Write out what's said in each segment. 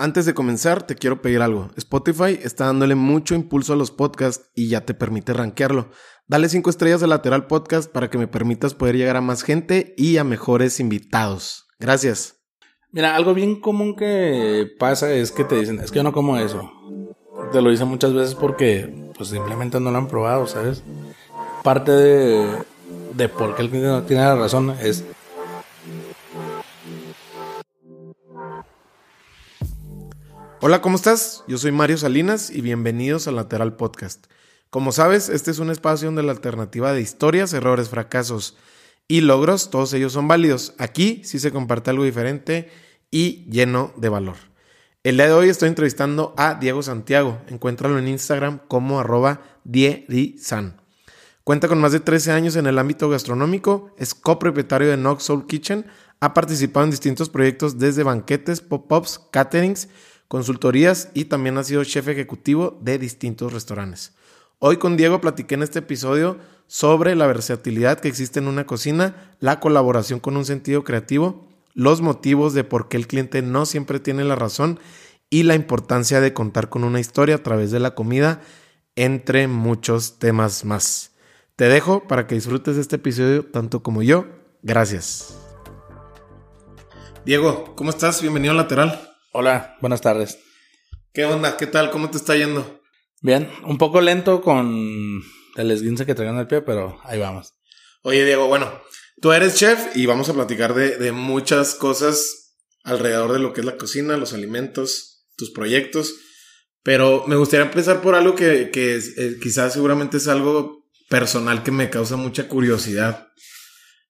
Antes de comenzar, te quiero pedir algo. Spotify está dándole mucho impulso a los podcasts y ya te permite rankearlo. Dale 5 estrellas al lateral podcast para que me permitas poder llegar a más gente y a mejores invitados. Gracias. Mira, algo bien común que pasa es que te dicen, es que yo no como eso. Te lo dicen muchas veces porque pues simplemente no lo han probado, ¿sabes? Parte de, de por qué el cliente no tiene la razón es Hola, ¿cómo estás? Yo soy Mario Salinas y bienvenidos al Lateral Podcast. Como sabes, este es un espacio donde la alternativa de historias, errores, fracasos y logros, todos ellos son válidos. Aquí sí se comparte algo diferente y lleno de valor. El día de hoy estoy entrevistando a Diego Santiago. Encuéntralo en Instagram como arroba diedisan. Cuenta con más de 13 años en el ámbito gastronómico, es copropietario de Knox Soul Kitchen, ha participado en distintos proyectos desde banquetes, pop-ups, caterings, consultorías y también ha sido chef ejecutivo de distintos restaurantes. Hoy con Diego platiqué en este episodio sobre la versatilidad que existe en una cocina, la colaboración con un sentido creativo, los motivos de por qué el cliente no siempre tiene la razón y la importancia de contar con una historia a través de la comida, entre muchos temas más. Te dejo para que disfrutes este episodio tanto como yo. Gracias. Diego, ¿cómo estás? Bienvenido al lateral. Hola, buenas tardes. ¿Qué onda? ¿Qué tal? ¿Cómo te está yendo? Bien, un poco lento con el esguince que traigo en el pie, pero ahí vamos. Oye, Diego, bueno, tú eres chef y vamos a platicar de, muchas cosas alrededor de lo que es la cocina, los alimentos, tus proyectos. Pero me gustaría empezar por algo que, eh, quizás seguramente es algo personal que me causa mucha curiosidad.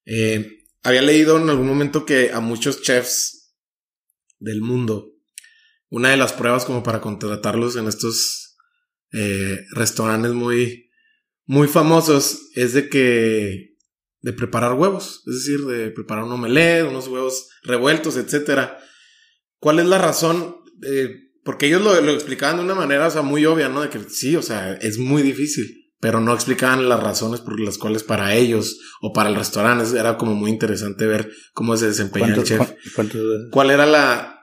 Eh, había leído en algún momento que a muchos chefs del mundo. Una de las pruebas como para contratarlos en estos eh, restaurantes muy, muy famosos es de que de preparar huevos, es decir, de preparar un omelette, unos huevos revueltos, etcétera. ¿Cuál es la razón? Eh, porque ellos lo, lo, explicaban de una manera, o sea, muy obvia, ¿no? De que sí, o sea, es muy difícil, pero no explicaban las razones por las cuales para ellos o para el restaurante era como muy interesante ver cómo se desempeña el chef. ¿Cuál era la,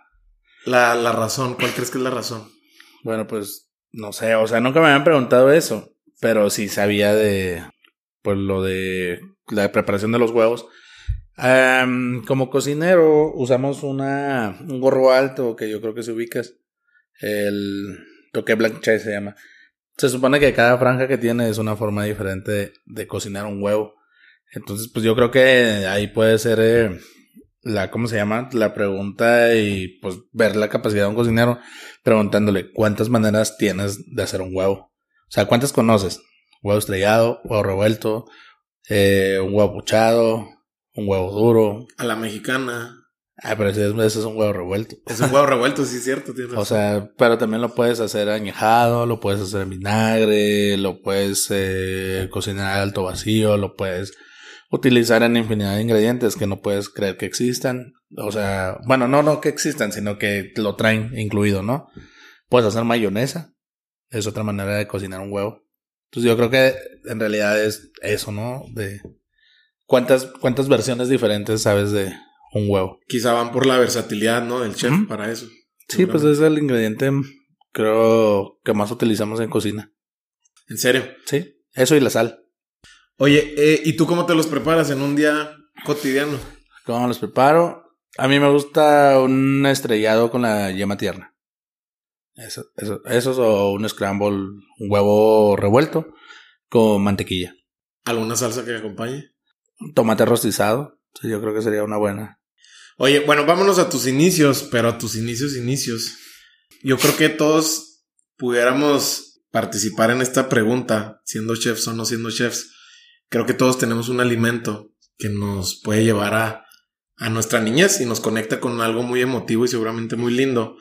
la, la razón? ¿Cuál crees que es la razón? Bueno, pues no sé, o sea, nunca me habían preguntado eso, pero sí sabía de, pues lo de la preparación de los huevos. como cocinero usamos una, un gorro alto que yo creo que se ubicas. El toque blanche se llama. Se supone que cada franja que tiene es una forma diferente de, de cocinar un huevo. Entonces, pues yo creo que ahí puede ser eh, la, ¿cómo se llama? La pregunta y pues ver la capacidad de un cocinero preguntándole cuántas maneras tienes de hacer un huevo. O sea, ¿cuántas conoces? Huevo estrellado, huevo revuelto, eh, un huevo puchado, un huevo duro. A la mexicana. Ah, pero ese, es un huevo revuelto. Es un huevo revuelto, sí, es cierto. o sea, pero también lo puedes hacer añejado, lo puedes hacer en vinagre, lo puedes eh, cocinar alto vacío, lo puedes utilizar en infinidad de ingredientes que no puedes creer que existan. O sea, bueno, no, no que existan, sino que lo traen incluido, ¿no? Puedes hacer mayonesa. Es otra manera de cocinar un huevo. Entonces yo creo que en realidad es eso, ¿no? De cuántas, cuántas versiones diferentes sabes de un huevo. Quizá van por la versatilidad, ¿no? Del chef para eso. Sí, pues es el ingrediente, creo, que más utilizamos en cocina. ¿En serio? Sí, eso y la sal. Oye, eh, ¿y tú cómo te los preparas en un día cotidiano? ¿Cómo los preparo? A mí me gusta un estrellado con la yema tierna. Eso, eso, eso o un scramble, un huevo revuelto con mantequilla. ¿Alguna salsa que acompañe? Tomate rostizado. yo creo que sería una buena. Oye, bueno, vámonos a tus inicios, pero a tus inicios, inicios. Yo creo que todos pudiéramos participar en esta pregunta, siendo chefs o no siendo chefs creo que todos tenemos un alimento que nos puede llevar a, a nuestra niñez y nos conecta con algo muy emotivo y seguramente muy lindo.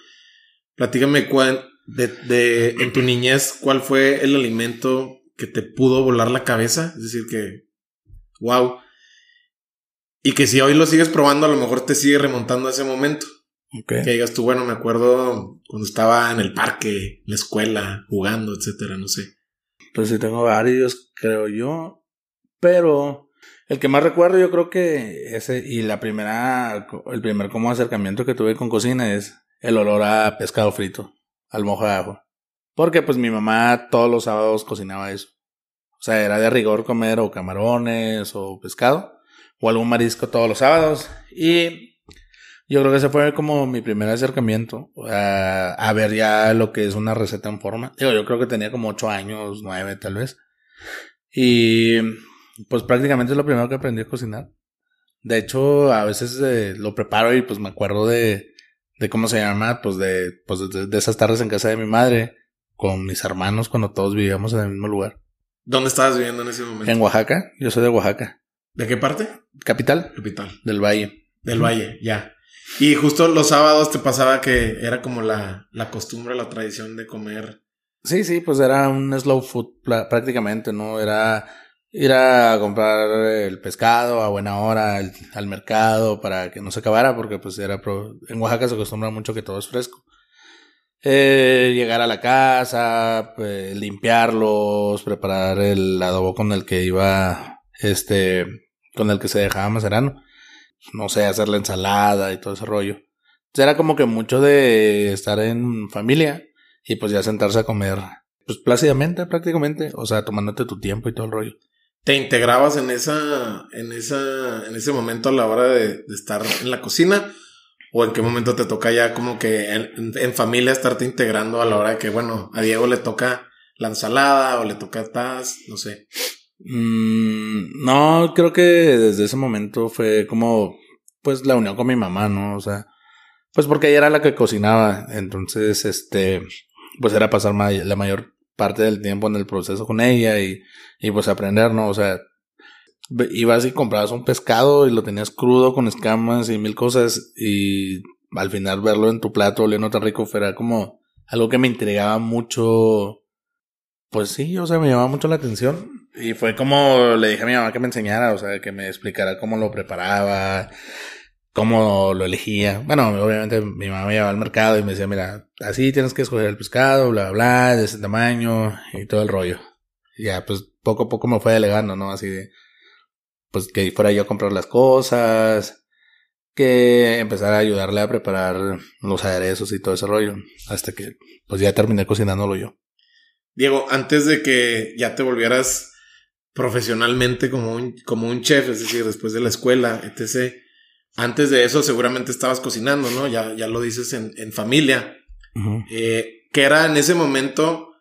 Platícame cuál, de, de, en tu niñez, cuál fue el alimento que te pudo volar la cabeza. Es decir, que, wow. Y que si hoy lo sigues probando, a lo mejor te sigue remontando a ese momento. Que digas tú, bueno, me acuerdo cuando estaba en el parque, en la escuela, jugando, etcétera, no sé. Pues sí, tengo varios, creo yo. Pero el que más recuerdo yo creo que ese y la primera, el primer como acercamiento que tuve con cocina es el olor a pescado frito, al mojo de. Porque pues mi mamá todos los sábados cocinaba eso. O sea, era de rigor comer o camarones o pescado o algún marisco todos los sábados. Y yo creo que ese fue como mi primer acercamiento a, a ver ya lo que es una receta en forma. Digo, yo creo que tenía como ocho años, nueve tal vez. Y pues prácticamente es lo primero que aprendí a cocinar. De hecho, a veces eh, lo preparo y pues me acuerdo de, de cómo se llama, pues de, pues de, esas tardes en casa de mi madre con mis hermanos cuando todos vivíamos en el mismo lugar. ¿Dónde estabas viviendo en ese momento? En Oaxaca. Yo soy de Oaxaca. ¿De qué parte? Capital. Capital. Del Valle. Del Valle, ya. Y justo los sábados te pasaba que era como la, la costumbre, la tradición de comer. Sí, sí, pues era un slow food prácticamente, ¿no? Era ir a comprar el pescado a buena hora al, mercado para que no se acabara, porque pues era en Oaxaca se acostumbra mucho que todo es fresco. Eh, llegar a la casa, pues, limpiarlos, preparar el adobo con el que iba, este, con el que se dejaba macerano. No sé, hacer la ensalada y todo ese rollo. era como que mucho de estar en familia y pues ya sentarse a comer, pues plácidamente prácticamente, o sea, tomándote tu tiempo y todo el rollo. ¿Te integrabas en esa, en esa, en ese momento a la hora de, estar en la cocina? ¿O en qué momento te toca ya como que en, familia estarte integrando a la hora de que, bueno, a Diego le toca la ensalada o le toca taz, no sé? Mm, no, creo que desde ese momento fue como, pues la unión con mi mamá, ¿no? O sea, pues porque ella era la que cocinaba, entonces, este, pues era pasar la mayor parte del tiempo en el proceso con ella y, y pues aprender, ¿no? O sea, ibas y comprabas un pescado y lo tenías crudo con escamas y mil cosas y al final verlo en tu plato oliendo tan rico fuera como algo que me intrigaba mucho. Pues sí, o sea, me llamaba mucho la atención. Y fue como le dije a mi mamá que me enseñara, o sea, que me explicara cómo lo preparaba, cómo lo elegía. Bueno, obviamente mi mamá me llevaba al mercado y me decía, mira, así tienes que escoger el pescado, bla, bla, de ese tamaño y todo el rollo. Ya, pues poco a poco me fue delegando, ¿no? Así de, pues que fuera yo a comprar las cosas, que empezar a ayudarle a preparar los aderezos y todo ese rollo, hasta que pues ya terminé cocinándolo yo. Diego, antes de que ya te volvieras profesionalmente como un, como un chef, es decir, después de la escuela, etc., antes de eso seguramente estabas cocinando, ¿no? Ya, ya lo dices en, en familia. eh, ¿Qué era en ese momento,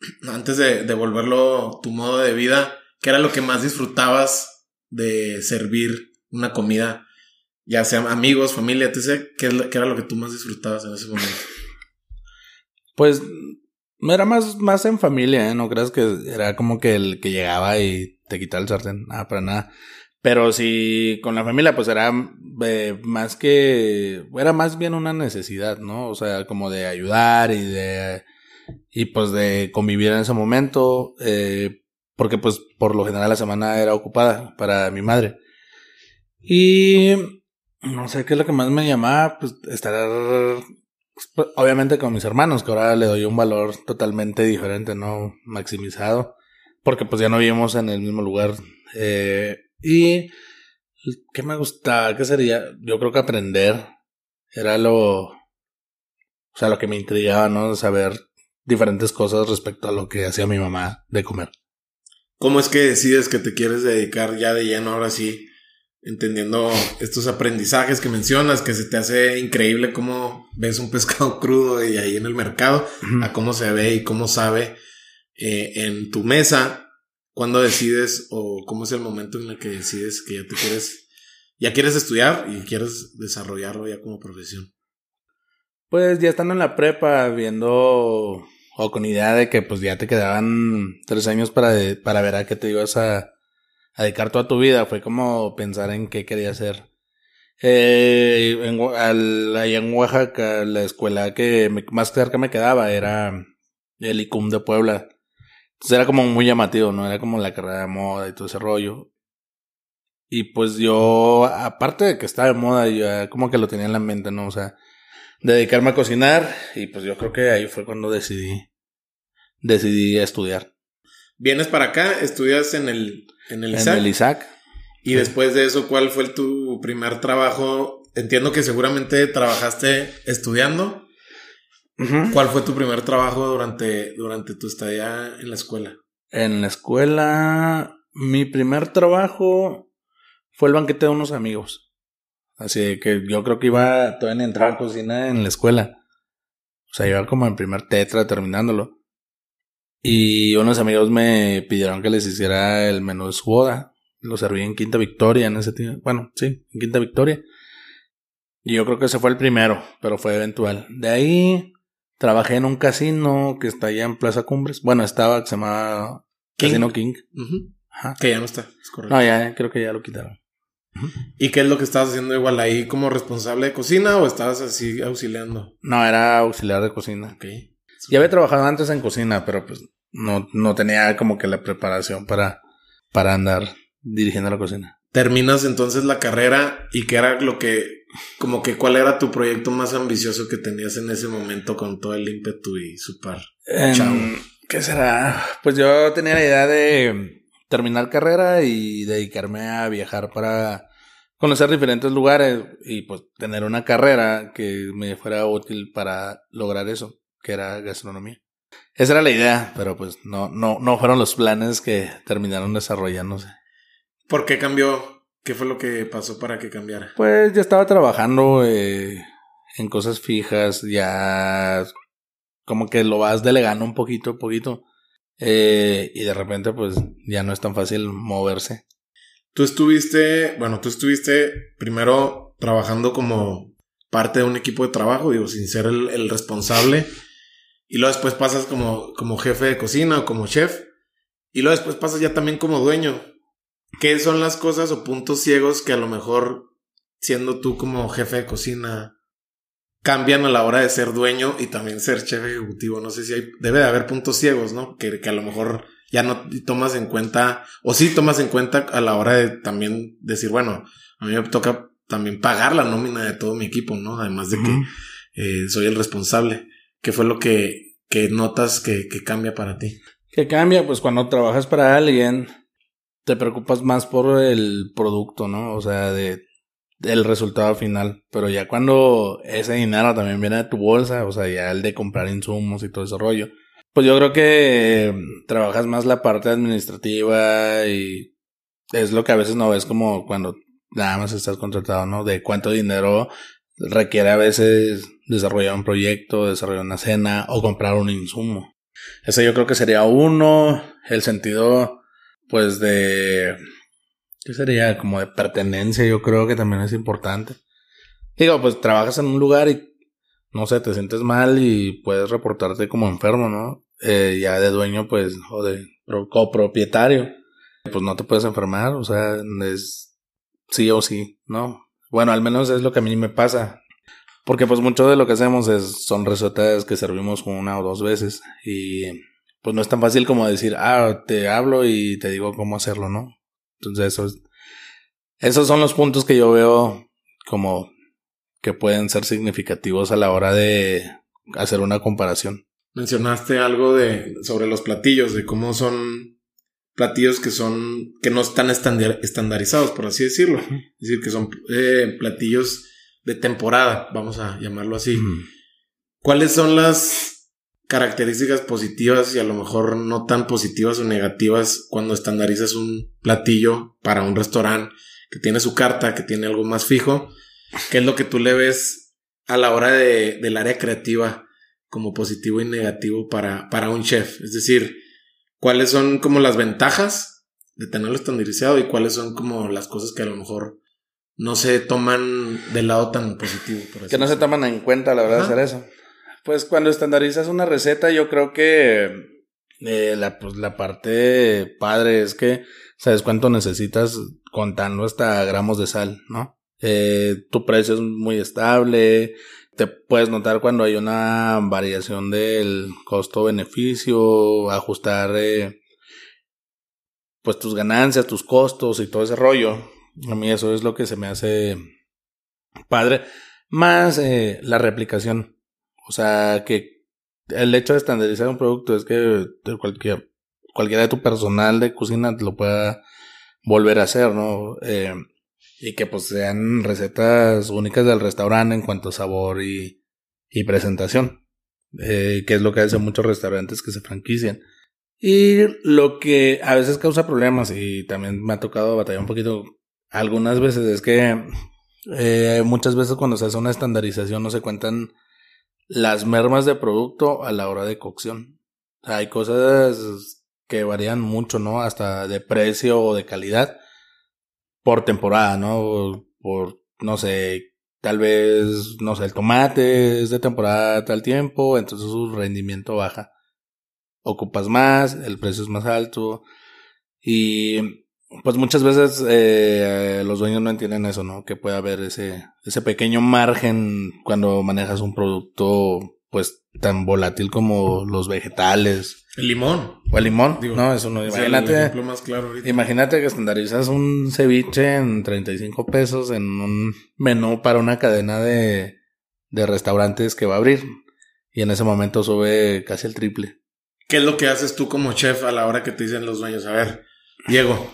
antes de, de, volverlo tu modo de vida, qué era lo que más disfrutabas de servir una comida? Ya sea amigos, familia, etc. ¿Qué, qué era lo que tú más disfrutabas en ese momento? Pues era más, más en familia, ¿eh? No creas que era como que el que llegaba y te quitaba el sartén. Nada, para nada. Pero si con la familia, pues era eh, más que, era más bien una necesidad, ¿no? O sea, como de ayudar y de, y pues de convivir en ese momento, eh, porque pues por lo general la semana era ocupada para mi madre. Y no sé qué es lo que más me llamaba, pues estar pues, obviamente con mis hermanos, que ahora le doy un valor totalmente diferente, ¿no? Maximizado, porque pues ya no vivimos en el mismo lugar. Eh, y ¿qué me gustaba? ¿Qué sería? Yo creo que aprender era lo, o sea, lo que me intrigaba, ¿no? Saber diferentes cosas respecto a lo que hacía mi mamá de comer. ¿Cómo es que decides que te quieres dedicar ya de lleno ahora sí? Entendiendo estos aprendizajes que mencionas, que se te hace increíble cómo ves un pescado crudo y ahí en el mercado, a cómo se ve y cómo sabe eh, en tu mesa ¿Cuándo decides o cómo es el momento en el que decides que ya te quieres, ya quieres estudiar y quieres desarrollarlo ya como profesión? Pues ya estando en la prepa, viendo o con idea de que pues ya te quedaban tres años para, para ver a qué te ibas a, dedicar toda tu vida, fue como pensar en qué quería hacer. Eh, en, allá en Oaxaca, la escuela que más cerca me quedaba era el ICUM de Puebla. Entonces era como muy llamativo, ¿no? Era como la carrera de moda y todo ese rollo. Y pues yo, aparte de que estaba de moda, yo como que lo tenía en la mente, ¿no? O sea, dedicarme a cocinar y pues yo creo que ahí fue cuando decidí, decidí estudiar. Vienes para acá, estudias en el, en el ISAC. En el ISAC. Y después de eso, ¿cuál fue tu primer trabajo entiendo que seguramente trabajaste estudiando. ¿Cuál fue tu primer trabajo durante, durante tu estadía en la escuela? En la escuela, mi primer trabajo fue el banquete de unos amigos. Así que yo creo que iba todavía a entrar a cocina en la escuela. O sea, iba como en primer tetra terminándolo. Y unos amigos me pidieron que les hiciera el menú de su boda. Lo serví en Quinta Victoria en ese tiempo. Bueno, sí, en Quinta Victoria. Y yo creo que ese fue el primero, pero fue eventual. De ahí trabajé en un casino que está allá en Plaza Cumbres. Bueno, estaba, que se llamaba Casino King. Que ya no está, es correcto. No, ya, creo que ya lo quitaron. ¿Y qué es lo que estabas haciendo igual ahí como responsable de cocina o estabas así auxiliando? No, era auxiliar de cocina. Ok. Ya había trabajado antes en cocina, pero pues no, no tenía como que la preparación para, para andar dirigiendo la cocina. Terminas entonces la carrera y qué era lo que, como que cuál era tu proyecto más ambicioso que tenías en ese momento con todo el ímpetu y su par. ¿Qué será? Pues yo tenía la idea de terminar carrera y dedicarme a viajar para conocer diferentes lugares y pues tener una carrera que me fuera útil para lograr eso, que era gastronomía. Esa era la idea, pero pues no, no, no fueron los planes que terminaron desarrollándose. ¿Por qué cambió? ¿Qué fue lo que pasó para que cambiara? Pues ya estaba trabajando eh, en cosas fijas, ya como que lo vas delegando un poquito a poquito. Eh, y de repente, pues ya no es tan fácil moverse. Tú estuviste, bueno, tú estuviste primero trabajando como parte de un equipo de trabajo, digo, sin ser el, responsable. Y luego después pasas como, como jefe de cocina o como chef. Y luego después pasas ya también como dueño. ¿Qué son las cosas o puntos ciegos que a lo mejor, siendo tú como jefe de cocina, cambian a la hora de ser dueño y también ser chef ejecutivo? No sé si hay, debe de haber puntos ciegos, ¿no? Que, que a lo mejor ya no tomas en cuenta, o sí tomas en cuenta a la hora de también decir, bueno, a mí me toca también pagar la nómina de todo mi equipo, ¿no? Además de que eh, soy el responsable. ¿Qué fue lo que, que notas que, que cambia para ti? ¿Qué cambia? Pues cuando trabajas para alguien, te preocupas más por el producto, ¿no? O sea, de el resultado final. Pero ya cuando ese dinero también viene de tu bolsa, o sea, ya el de comprar insumos y todo ese rollo, pues yo creo que trabajas más la parte administrativa y es lo que a veces no ves como cuando nada más estás contratado, ¿no? De cuánto dinero requiere a veces desarrollar un proyecto, desarrollar una cena o comprar un insumo. Ese yo creo que sería uno, el sentido pues de, ¿qué sería? Como de pertenencia, yo creo que también es importante. Digo, pues trabajas en un lugar y, no sé, te sientes mal y puedes reportarte como enfermo, ¿no? Eh, ya de dueño, pues, o de copropietario, pues no te puedes enfermar, o sea, es sí o sí, ¿no? Bueno, al menos es lo que a mí me pasa. Porque pues mucho de lo que hacemos es, son recetas que servimos una o dos veces y pues no es tan fácil como decir, ah, te hablo y te digo cómo hacerlo, ¿no? Entonces, eso esos son los puntos que yo veo como que pueden ser significativos a la hora de hacer una comparación. Mencionaste algo de sobre los platillos, de cómo son platillos que son que no están estandarizados, por así decirlo. Es decir, que son eh, platillos de temporada, vamos a llamarlo así. ¿Cuáles son las características positivas y a lo mejor no tan positivas o negativas cuando estandarizas un platillo para un restaurante que tiene su carta, que tiene algo más fijo, ¿qué es lo que tú le ves a la hora de, del área creativa como positivo y negativo para, para un chef? Es decir, ¿cuáles son como las ventajas de tenerlo estandarizado y cuáles son como las cosas que a lo mejor no se toman del lado tan positivo? que no se toman en cuenta la hora de hacer eso. Pues cuando estandarizas una receta, yo creo que eh, la, pues, la parte padre es que sabes cuánto necesitas contando hasta gramos de sal, ¿no? Eh, tu precio es muy estable, te puedes notar cuando hay una variación del costo-beneficio, ajustar eh, pues tus ganancias, tus costos y todo ese rollo. A mí eso es lo que se me hace padre. Más eh, la replicación. O sea, que el hecho de estandarizar un producto es que cualquier, cualquiera de tu personal de cocina lo pueda volver a hacer, ¿no? Eh, Y que pues sean recetas únicas del restaurante en cuanto a sabor y, presentación. Eh, que es lo que hacen muchos restaurantes que se franquician. Y lo que a veces causa problemas, y también me ha tocado batallar un poquito algunas veces, es que eh, muchas veces cuando se hace una estandarización no se cuentan las mermas de producto a la hora de cocción. hay cosas que varían mucho, ¿no? Hasta de precio o de calidad por temporada, ¿no? Por, no sé, tal vez, no sé, el tomate es de temporada tal tiempo, entonces su rendimiento baja. Ocupas más, el precio es más alto y pues muchas veces eh, los dueños no entienden eso, ¿no? Que puede haber ese, ese pequeño margen cuando manejas un producto pues tan volátil como los vegetales. El limón. O el limón. no, eso no. Imagínate. más claro imagínate que estandarizas un ceviche en 35 pesos en un menú para una cadena de, de restaurantes que va a abrir. Y en ese momento sube casi el triple. ¿Qué es lo que haces tú como chef a la hora que te dicen los dueños? A ver, Diego,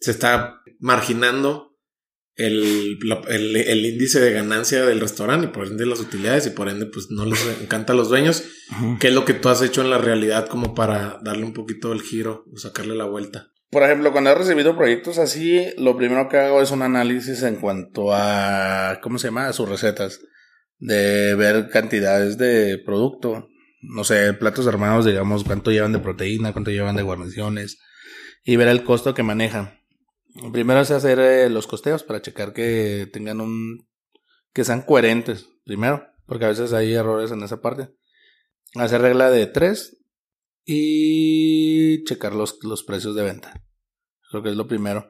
se está marginando el, el, índice de ganancia del restaurante y por ende las utilidades y por ende pues no les encanta a los dueños. ¿Qué es lo que tú has hecho en la realidad como para darle un poquito el giro o sacarle la vuelta? Por ejemplo, cuando he recibido proyectos así, lo primero que hago es un análisis en cuanto a, ¿cómo se llama? A sus recetas. De ver cantidades de producto. No sé, platos armados, digamos, cuánto llevan de proteína, cuánto llevan de guarniciones. Y ver el costo que manejan. Primero es hacer eh, los costeos para checar que tengan un. que sean coherentes, primero, porque a veces hay errores en esa parte. Hacer regla de tres y checar los, los precios de venta. Creo que es lo primero.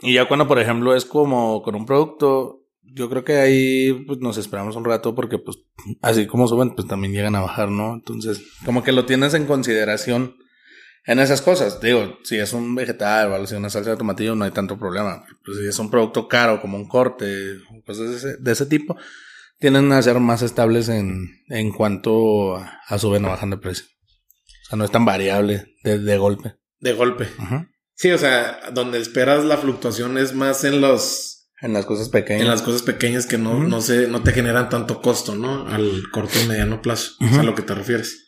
Y ya cuando, por ejemplo, es como con un producto, yo creo que ahí pues, nos esperamos un rato porque, pues, así como suben, pues también llegan a bajar, ¿no? Entonces, como que lo tienes en consideración en esas cosas. Digo, si es un vegetal o algo así, una salsa de tomatillo, no hay tanto problema. Pues si es un producto caro, como un corte, cosas de ese, de ese tipo, tienden a ser más estables en, en cuanto a, suben o bajan de precio. O sea, no es tan variable de, de golpe. De golpe. Sí, o sea, donde esperas la fluctuación es más en los... En las cosas pequeñas. En las cosas pequeñas que no, no, se, no te generan tanto costo, ¿no? Al corto y mediano plazo. Es a lo que te refieres.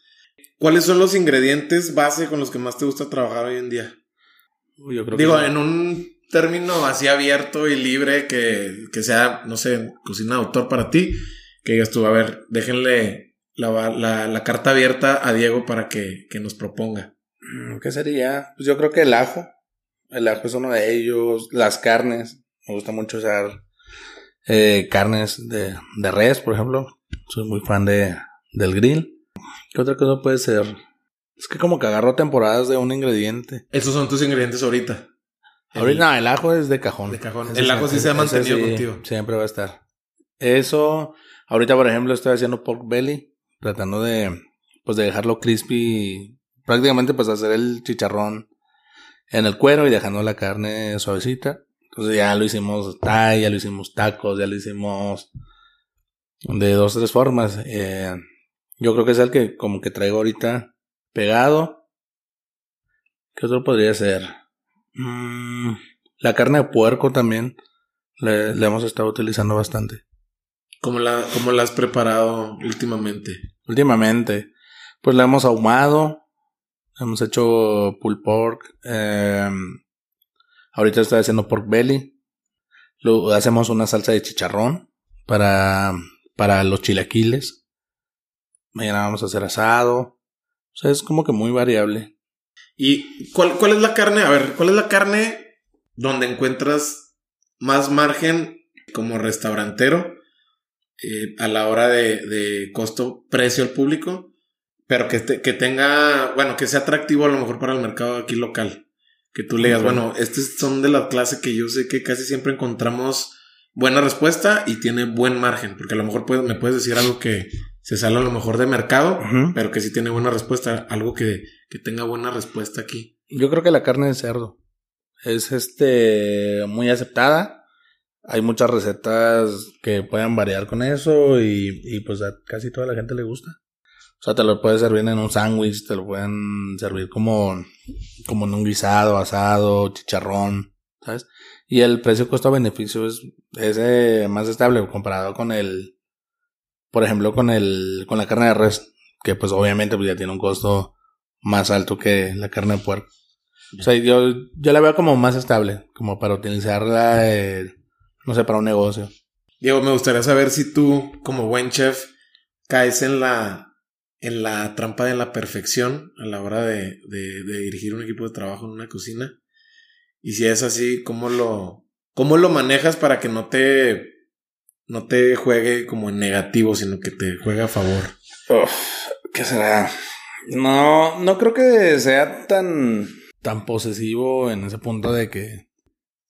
¿Cuáles son los ingredientes base con los que más te gusta trabajar hoy en día? Yo creo Digo, en un término así abierto y libre que, que, sea, no sé, cocina de autor para ti, que digas tú, a ver, déjenle la, la, la carta abierta a Diego para que, que, nos proponga. Mm, ¿Qué sería? Pues yo creo que el ajo. El ajo es uno de ellos. Las carnes. Me gusta mucho usar eh, carnes de, de res, por ejemplo. Soy muy fan de, del grill. ¿Qué otra cosa puede ser? Es que como que agarro temporadas de un ingrediente. Esos son tus ingredientes ahorita. Ahorita, no, el ajo es de cajón. De cajón. el ajo sí se ha mantenido contigo. Siempre va a estar. Eso, ahorita por ejemplo estoy haciendo pork belly, tratando de, pues de dejarlo crispy, prácticamente pues hacer el chicharrón en el cuero y dejando la carne suavecita. Entonces ya lo hicimos Thai, ya lo hicimos tacos, ya lo hicimos de dos o tres formas. Eh, yo creo que es el que como que traigo ahorita pegado. ¿Qué otro podría ser? Mm, la carne de puerco también le, hemos estado utilizando bastante. ¿Cómo la, ¿Cómo la has preparado últimamente? Últimamente, pues la hemos ahumado, hemos hecho pulled pork, em, ahorita estoy haciendo pork belly, lo, hacemos una salsa de chicharrón para, para los chilaquiles mañana vamos a hacer asado. O sea, es como que muy variable. ¿Y cuál, cuál es la carne? A ver, ¿cuál es la carne donde encuentras más margen como restaurantero eh, a la hora de, costo-precio al público? Pero que, que tenga, bueno, que sea atractivo a lo mejor para el mercado aquí local. Que tú le digas, bueno, estos son de la clase que yo sé que casi siempre encontramos buena respuesta y tiene buen margen, porque a lo mejor me puedes decir algo que se sale a lo mejor de mercado, pero que sí tiene buena respuesta, algo que, que, tenga buena respuesta aquí. Yo creo que la carne de cerdo es este muy aceptada. Hay muchas recetas que pueden variar con eso y, y pues a casi toda la gente le gusta. O sea, te lo puedes servir en un sándwich, te lo pueden servir como, como en un guisado, asado, chicharrón, ¿sabes? Y el precio costo-beneficio es, es eh, más estable comparado con el, por ejemplo, con el, con la carne de res, que pues obviamente pues ya tiene un costo más alto que la carne de puerco. O sea, yo, yo la veo como más estable, como para utilizarla, eh, no sé, para un negocio. Diego, me gustaría saber si tú, como buen chef, caes en la, en la trampa de la perfección a la hora de, de, de dirigir un equipo de trabajo en una cocina. Y si es así, ¿cómo lo, cómo lo manejas para que no te, no te juegue como en negativo, sino que te juegue a favor? ¿Qué será? No, no creo que sea tan, tan posesivo en ese punto de que,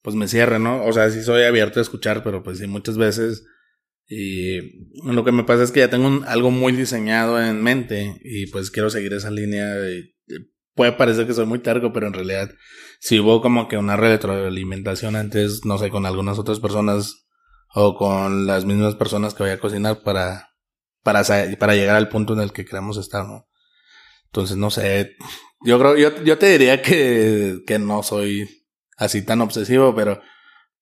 pues me cierre, ¿no? O sea, sí soy abierto a escuchar, pero pues sí, muchas veces. Y lo que me pasa es que ya tengo algo muy diseñado en mente y pues quiero seguir esa línea. Y, puede parecer que soy muy terco, pero en realidad si hubo como que una retroalimentación antes, no sé, con algunas otras personas o con las mismas personas que voy a cocinar para, para, para llegar al punto en el que queremos estar, ¿no? Entonces, no sé, yo creo, yo, yo te diría que, que no soy así tan obsesivo, pero,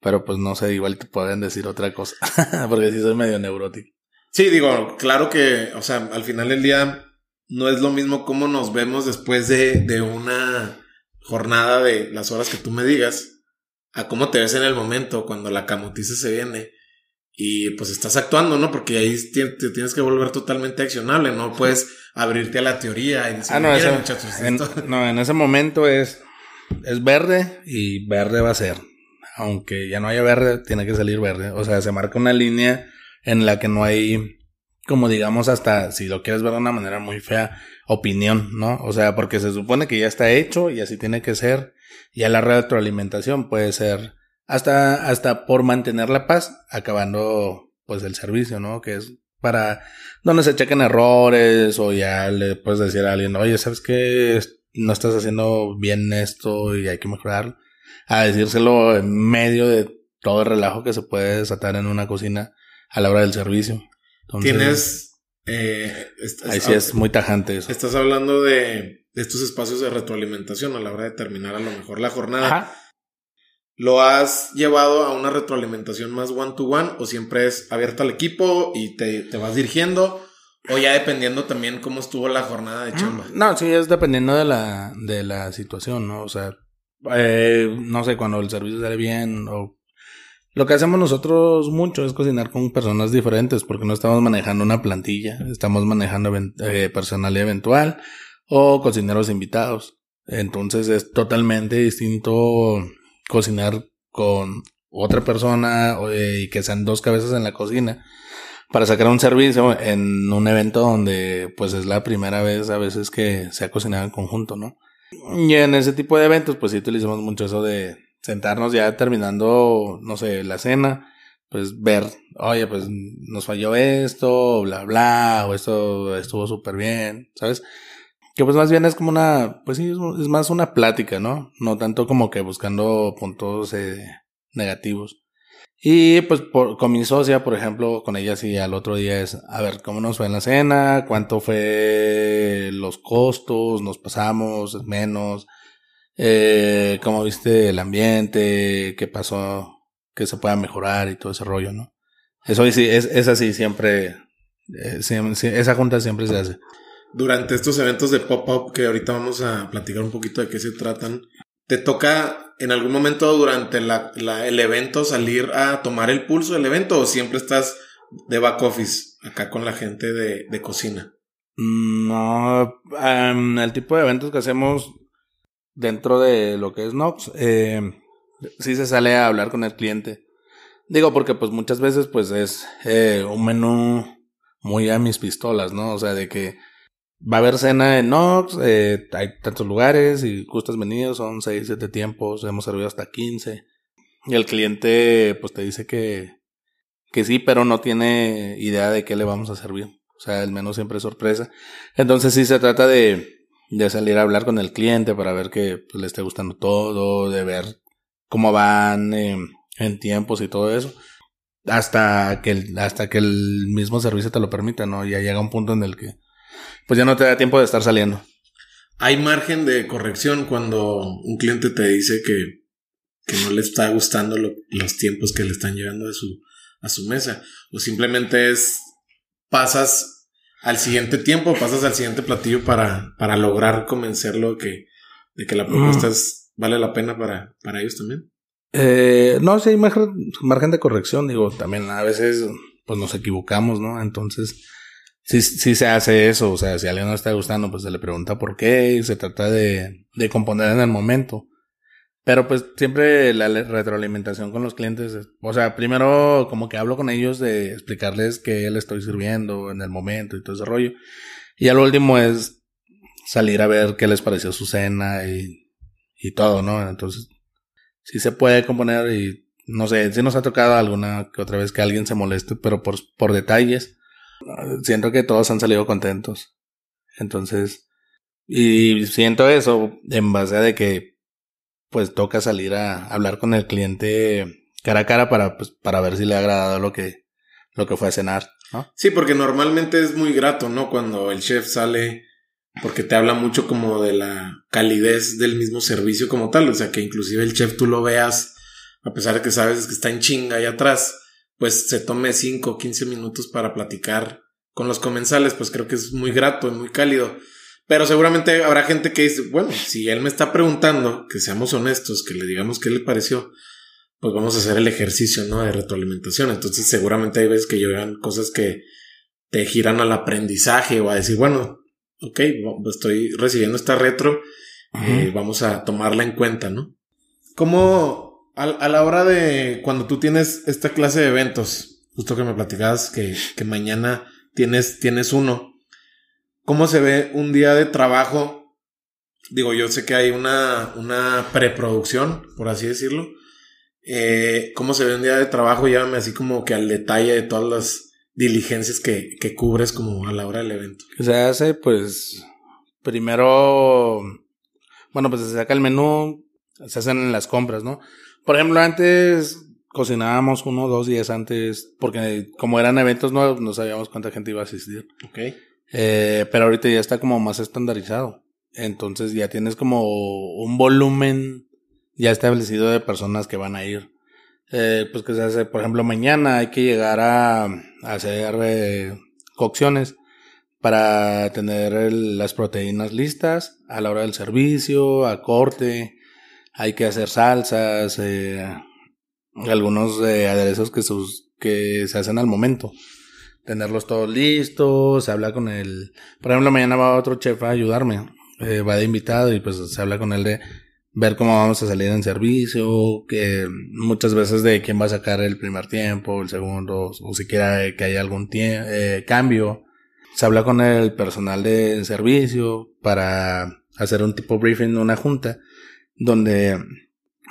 pero pues no sé, igual te pueden decir otra cosa, porque sí soy medio neurótico. Sí, digo, claro que, o sea, al final del día no es lo mismo cómo nos vemos después de, de una jornada de las horas que tú me digas, a cómo te ves en el momento cuando la camotice se viene y pues estás actuando, ¿no? Porque ahí te tienes que volver totalmente accionable, no puedes abrirte a la teoría y decir, ah, no, en, no, en ese momento es, es verde y verde va a ser. Aunque ya no haya verde, tiene que salir verde. O sea, se marca una línea en la que no hay, como digamos, hasta, si lo quieres ver de una manera muy fea, opinión, ¿no? O sea, porque se supone que ya está hecho y así tiene que ser. Y a la retroalimentación puede ser hasta, hasta por mantener la paz, acabando pues el servicio, ¿no? Que es para donde se chequen errores o ya le puedes decir a alguien, oye, ¿sabes qué? No estás haciendo bien esto y hay que mejorar. A decírselo en medio de todo el relajo que se puede desatar en una cocina a la hora del servicio. Tienes... Eh, ahí sí es muy tajante eso. Estás hablando de, de, estos espacios de retroalimentación a la hora de terminar a lo mejor la jornada. Ajá. ¿Lo has llevado a una retroalimentación más one-to-one o siempre es abierto al equipo y te, te, vas dirigiendo? O ya dependiendo también cómo estuvo la jornada de mm, chamba. No, sí, es dependiendo de la, de la situación, ¿no? O sea, eh, no sé, cuando el servicio sale bien o... Lo que hacemos nosotros mucho es cocinar con personas diferentes porque no estamos manejando una plantilla, estamos manejando eh, personal eventual o cocineros invitados. Entonces es totalmente distinto cocinar con otra persona eh, y que sean dos cabezas en la cocina para sacar un servicio en un evento donde pues es la primera vez a veces que se ha cocinado en conjunto, ¿no? Y en ese tipo de eventos pues sí utilizamos mucho eso de sentarnos ya terminando, no sé, la cena, pues ver, oye, pues nos falló esto, bla, bla, o esto estuvo súper bien, ¿sabes? Que pues más bien es como una, pues sí, es más una plática, ¿no? No tanto como que buscando puntos eh, negativos. Y pues por, con mi socia, por ejemplo, con ella sí al otro día es, a ver, ¿cómo nos fue en la cena? ¿Cuánto fue los costos? ¿Nos pasamos? ¿Menos? Eh, ¿Cómo viste el ambiente? ¿Qué pasó? ¿Qué se pueda mejorar? Y todo ese rollo, ¿no? Eso sí, es, es así siempre, eh, esa junta siempre se hace durante estos eventos de pop-up que ahorita vamos a platicar un poquito de qué se tratan, ¿te toca en algún momento durante la, el evento salir a tomar el pulso del evento o siempre estás de back office acá con la gente de, de cocina? Mm, no, el tipo de eventos que hacemos dentro de lo que es Nox, eh, sí se sale a hablar con el cliente. Digo, porque pues muchas veces pues es eh, un menú muy a mis pistolas, ¿no? O sea, de que Va a haber cena en Nox, eh, hay tantos lugares y gustas venidos, son 6, 7 tiempos, hemos servido hasta 15. Y el cliente pues te dice que, que sí, pero no tiene idea de qué le vamos a servir. O sea, el menú siempre es sorpresa. Entonces sí se trata de, de salir a hablar con el cliente para ver que pues, le esté gustando todo, de ver cómo van eh, en tiempos y todo eso. Hasta que, el, hasta que el mismo servicio te lo permita, ¿no? Ya llega un punto en el que pues ya no te da tiempo de estar saliendo. Hay margen de corrección cuando un cliente te dice que que no le está gustando los tiempos que le están llegando a su, a su mesa. O simplemente es, pasas al siguiente tiempo, pasas al siguiente platillo para, para lograr convencerlo que, de que la propuesta vale la pena para, para ellos también. Eh, no, sí hay margen, margen de corrección, digo, también a veces pues nos equivocamos, ¿no? Entonces, sí, sí se hace eso, o sea, si a alguien no está gustando, pues se le pregunta por qué y se trata de, de componer en el momento. Pero pues siempre la retroalimentación con los clientes, o sea, primero como que hablo con ellos de explicarles qué le estoy sirviendo en el momento y todo ese rollo. Y al último es salir a ver qué les pareció su cena y, y todo, ¿no? Entonces, sí se puede componer y no sé, si nos ha tocado alguna que otra vez que alguien se moleste, pero por, por detalles. Siento que todos han salido contentos. Entonces, y siento eso en base a de que pues toca salir a hablar con el cliente cara a cara para, pues, para ver si le ha agradado lo que, lo que fue a cenar. Sí, porque normalmente es muy grato, ¿no? Cuando el chef sale, porque te habla mucho como de la calidez del mismo servicio como tal, o sea, que inclusive el chef tú lo veas, a pesar de que sabes que está en chinga ahí atrás, pues se tome 5 o 15 minutos para platicar con los comensales, pues creo que es muy grato, y muy cálido. Pero seguramente habrá gente que dice, bueno, si él me está preguntando, que seamos honestos, que le digamos qué le pareció, pues vamos a hacer el ejercicio, ¿no? De retroalimentación. Entonces seguramente hay veces que llegan cosas que te giran al aprendizaje o a decir, bueno, ok, estoy recibiendo esta retro, eh, vamos a tomarla en cuenta, ¿no? ¿Cómo a, la hora de cuando tú tienes esta clase de eventos, justo que me platicabas que, que mañana tienes, tienes uno, ¿Cómo se ve un día de trabajo? Digo, yo sé que hay una, una preproducción, por así decirlo. Eh, ¿Cómo se ve un día de trabajo? Llámame así como que al detalle de todas las diligencias que, que cubres como a la hora del evento. Se hace, pues, primero, bueno, pues se saca el menú, se hacen las compras, ¿no? Por ejemplo, antes cocinábamos uno o dos días antes, porque como eran eventos nuevos, no sabíamos cuánta gente iba a asistir. Ok. Eh, pero ahorita ya está como más estandarizado. Entonces ya tienes como un volumen ya establecido de personas que van a ir. Eh, pues que se hace, por ejemplo, mañana hay que llegar a, hacer eh, cocciones para tener las proteínas listas a la hora del servicio, a corte. Hay que hacer salsas, algunos aderezos que, sus, que se hacen al momento tenerlos todos listos, se habla con el, por ejemplo, mañana va otro chef a ayudarme, eh, va de invitado y pues se habla con él de ver cómo vamos a salir en servicio, que muchas veces de quién va a sacar el primer tiempo, el segundo, o siquiera que haya algún eh, cambio. Se habla con el personal de servicio para hacer un tipo briefing, una junta, donde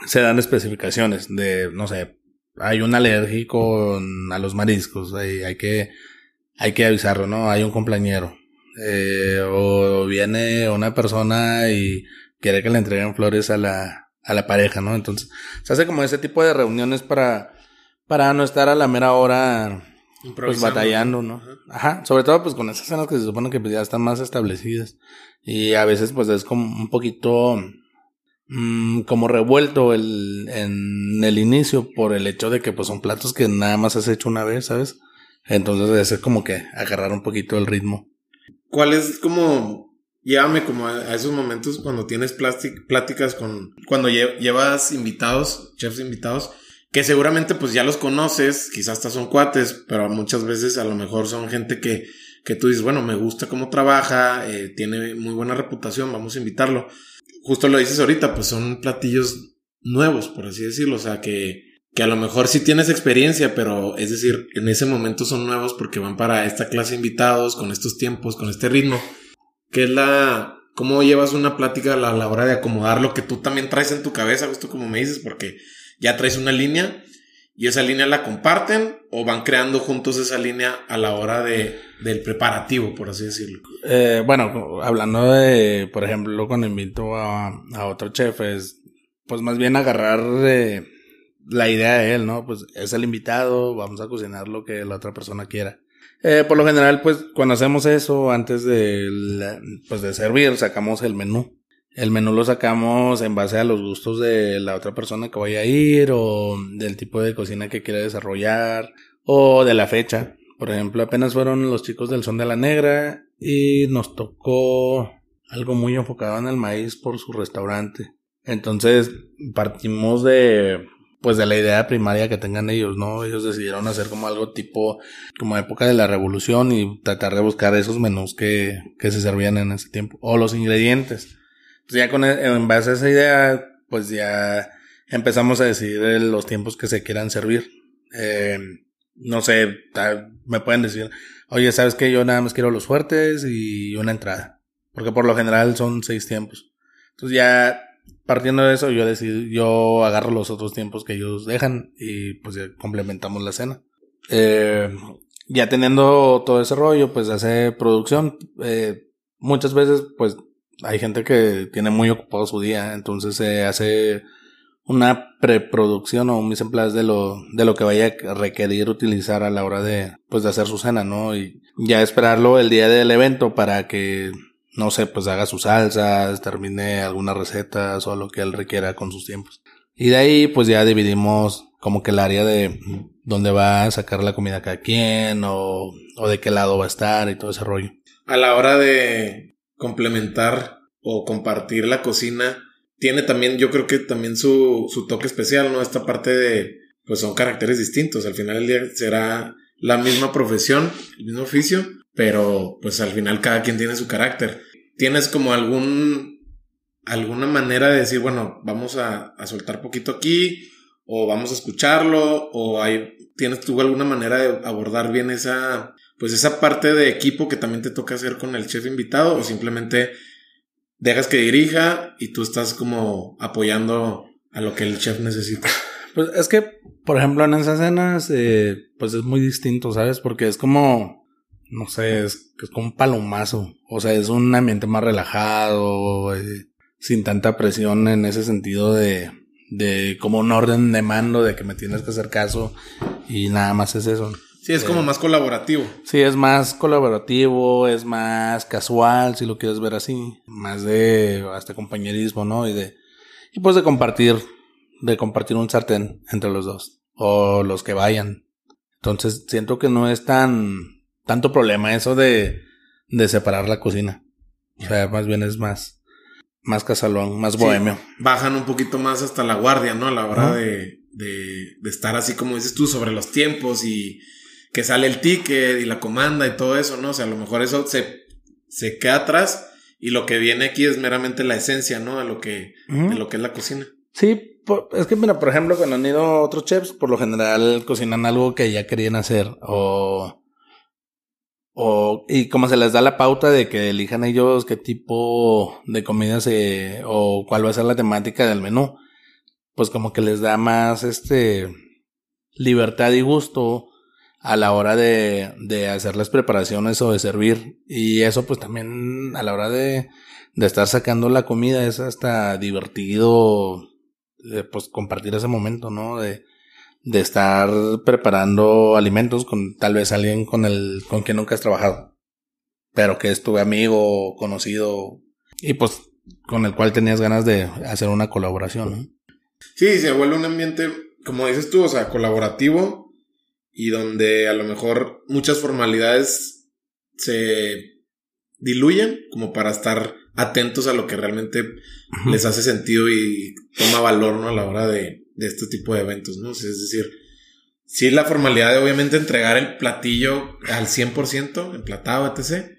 se dan especificaciones de, no sé, hay un alérgico a los mariscos, hay, hay, que, hay que avisarlo, ¿no? Hay un compañero. Eh, o viene una persona y quiere que le entreguen flores a la, a la pareja, ¿no? Entonces, se hace como ese tipo de reuniones para, para no estar a la mera hora pues batallando, ¿no? Ajá. sobre todo pues con esas escenas que se supone que pues, ya están más establecidas y a veces pues es como un poquito Mm, como revuelto el, en el inicio por el hecho de que pues son platos que nada más has hecho una vez, ¿sabes? Entonces es como que agarrar un poquito el ritmo. ¿Cuál es como, llévame como a, esos momentos cuando tienes pláticas con, cuando llevas invitados, chefs invitados, que seguramente pues ya los conoces, quizás hasta son cuates, pero muchas veces a lo mejor son gente que, que tú dices, bueno, me gusta cómo trabaja, eh, tiene muy buena reputación, vamos a invitarlo justo lo dices ahorita, pues son platillos nuevos, por así decirlo. O sea, que, que a lo mejor sí tienes experiencia, pero es decir, en ese momento son nuevos porque van para esta clase de invitados, con estos tiempos, con este ritmo. Que es la. ¿Cómo llevas una plática a la, hora de acomodar lo que tú también traes en tu cabeza, justo como me dices? Porque ya traes una línea y esa línea la comparten o van creando juntos esa línea a la hora de, del preparativo, por así decirlo. Eh, bueno, hablando de, por ejemplo, cuando invito a, a otro chef, es pues más bien agarrar eh, la idea de él, ¿no? Pues es el invitado, vamos a cocinar lo que la otra persona quiera. Eh, por lo general, pues cuando hacemos eso, antes de, pues, de servir, sacamos el menú. El menú lo sacamos en base a los gustos de la otra persona que vaya a ir o del tipo de cocina que quiere desarrollar o de la fecha. Por ejemplo, apenas fueron los chicos del Son de la Negra y nos tocó algo muy enfocado en el maíz por su restaurante. Entonces partimos de pues de la idea primaria que tengan ellos, ¿no? Ellos decidieron hacer como algo tipo, como época de la revolución y tratar de buscar esos menús que, que se servían en ese tiempo. O los ingredientes. Entonces ya con, e, en base a esa idea, pues ya empezamos a decidir los tiempos que se quieran servir. Eh, no sé, me pueden decir, oye, ¿sabes qué? Yo nada más quiero los fuertes y una entrada. Porque por lo general son seis tiempos. Entonces ya partiendo de eso, yo decido, yo agarro los otros tiempos que ellos dejan y pues ya complementamos la cena. Eh, ya teniendo todo ese rollo, pues hace producción. Eh, muchas veces, pues hay gente que tiene muy ocupado su día, entonces se hace una preproducción o un mise de lo, de lo que vaya a requerir utilizar a la hora de, pues de hacer su cena, ¿no? Y ya esperarlo el día del evento para que no sé, pues haga sus salsas, termine algunas recetas o lo que él requiera con sus tiempos. Y de ahí pues ya dividimos como que el área de dónde va a sacar la comida cada quien o, o de qué lado va a estar y todo ese rollo. A la hora de complementar o compartir la cocina, tiene también, yo creo que también su, su toque especial, ¿no? Esta parte de, pues son caracteres distintos. Al final del día será la misma profesión, el mismo oficio, pero pues al final cada quien tiene su carácter. ¿Tienes como algún, alguna manera de decir, bueno, vamos a, a soltar poquito aquí, o vamos a escucharlo, o hay, tienes tú alguna manera de abordar bien esa, pues esa parte de equipo que también te toca hacer con el chef invitado, o simplemente dejas que dirija y tú estás como apoyando a lo que el chef necesita. Pues es que, por ejemplo, en esas escenas, eh, pues es muy distinto, ¿sabes? Porque es como, no sé, es, es como un palomazo. O sea, es un ambiente más relajado, eh, sin tanta presión en ese sentido de, de como un orden de mando de que me tienes que hacer caso y nada más es eso. Sí, es como eh, más colaborativo. Sí, es más colaborativo, es más casual, si lo quieres ver así. Más de hasta compañerismo, ¿no? Y de, y pues de compartir, de compartir un sartén entre los dos. O los que vayan. Entonces siento que no es tan tanto problema eso de, de separar la cocina. O sea, más bien es más, más casalón, más bohemio. bajan un poquito más hasta la guardia, ¿no? A la hora de, de, de, estar así como dices tú sobre los tiempos y que sale el ticket y la comanda y todo eso, ¿no? O sea, a lo mejor eso se, se queda atrás y lo que viene aquí es meramente la esencia, ¿no? De lo que, de lo que es la cocina. Sí, es que mira, por ejemplo, cuando han ido otros chefs, por lo general cocinan algo que ya querían hacer o o, y como se les da la pauta de que elijan ellos qué tipo de comida se, o cuál va a ser la temática del menú, pues como que les da más, este, libertad y gusto a la hora de, de hacer las preparaciones o de servir. Y eso pues también a la hora de, de estar sacando la comida es hasta divertido, eh, pues compartir ese momento, ¿no? De, de estar preparando alimentos con tal vez alguien con el con quien nunca has trabajado, pero que es tu amigo, conocido y pues con el cual tenías ganas de hacer una colaboración. Sí, se vuelve un ambiente, como dices tú, o sea, colaborativo y donde a lo mejor muchas formalidades se diluyen como para estar atentos a lo que realmente les hace sentido y toma valor, ¿no? A la hora de, de este tipo de eventos, ¿no? es decir, sí la formalidad de obviamente entregar el platillo al 100%, emplatado, etc.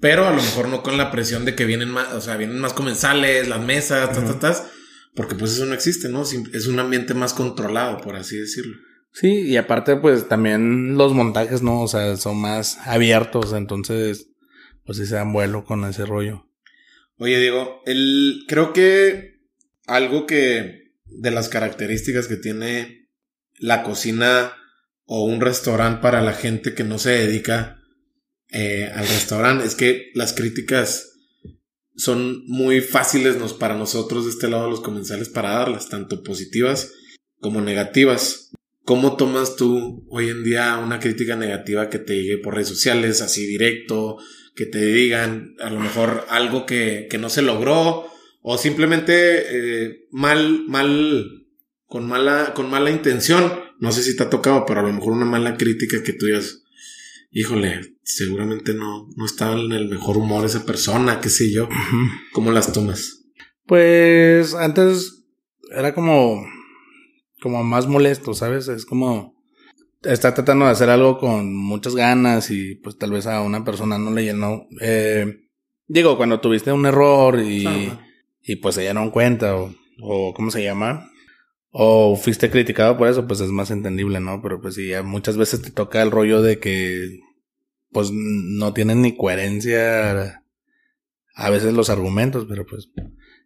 Pero a lo mejor no con la presión de que vienen más, o sea, vienen más comensales, las mesas, ta, porque pues eso no existe, ¿no? Es un ambiente más controlado, por así decirlo. Sí, y aparte pues también los montajes, ¿no? O sea, son más abiertos, entonces pues sí se dan vuelo con ese rollo. Oye, Diego, el, creo que algo que de las características que tiene la cocina o un restaurante para la gente que no se dedica eh, al restaurante es que las críticas son muy fáciles nos, para nosotros de este lado de los comensales para darlas, tanto positivas como negativas. ¿Cómo tomas tú hoy en día una crítica negativa que te llegue por redes sociales, así directo, que te digan a lo mejor algo que, que no se logró o simplemente eh, mal, mal, con mala, con mala intención. No sé si te ha tocado, pero a lo mejor una mala crítica que tú digas, híjole, seguramente no, no estaba en el mejor humor esa persona, qué sé yo. ¿Cómo las tomas? Pues antes era como, como más molesto, ¿sabes? Es como, está tratando de hacer algo con muchas ganas y pues tal vez a una persona no le llenó. Eh, digo, cuando tuviste un error y, y pues se dieron cuenta o, o ¿cómo se llama? O fuiste criticado por eso, pues es más entendible, ¿no? Pero pues sí, muchas veces te toca el rollo de que pues no tienen ni coherencia a veces los argumentos, pero pues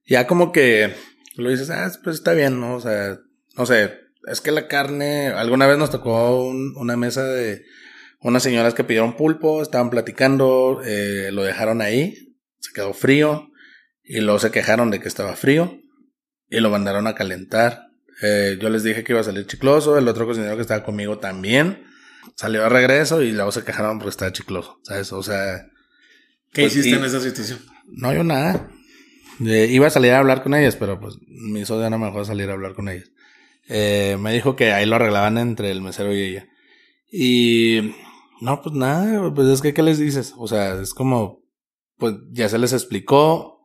ya como que lo dices, ah, pues está bien, ¿no? O sea, no sé, es que la carne, alguna vez nos tocó una mesa de unas señoras que pidieron pulpo, estaban platicando, eh, lo dejaron ahí, se quedó frío y luego se quejaron de que estaba frío y lo mandaron a calentar. Eh, yo les dije que iba a salir chicloso, el otro cocinero que estaba conmigo también salió a regreso y luego se quejaron porque estaba chicloso, ¿sabes? O sea... ¿Qué pues, hiciste en esa situación? No, yo nada. iba a salir a hablar con ellas, pero pues mi socia no me dejó salir a hablar con ellas. Eh, me dijo que ahí lo arreglaban entre el mesero y ella. Y no, pues nada, pues es que, ¿qué les dices? O sea, es como, pues ya se les explicó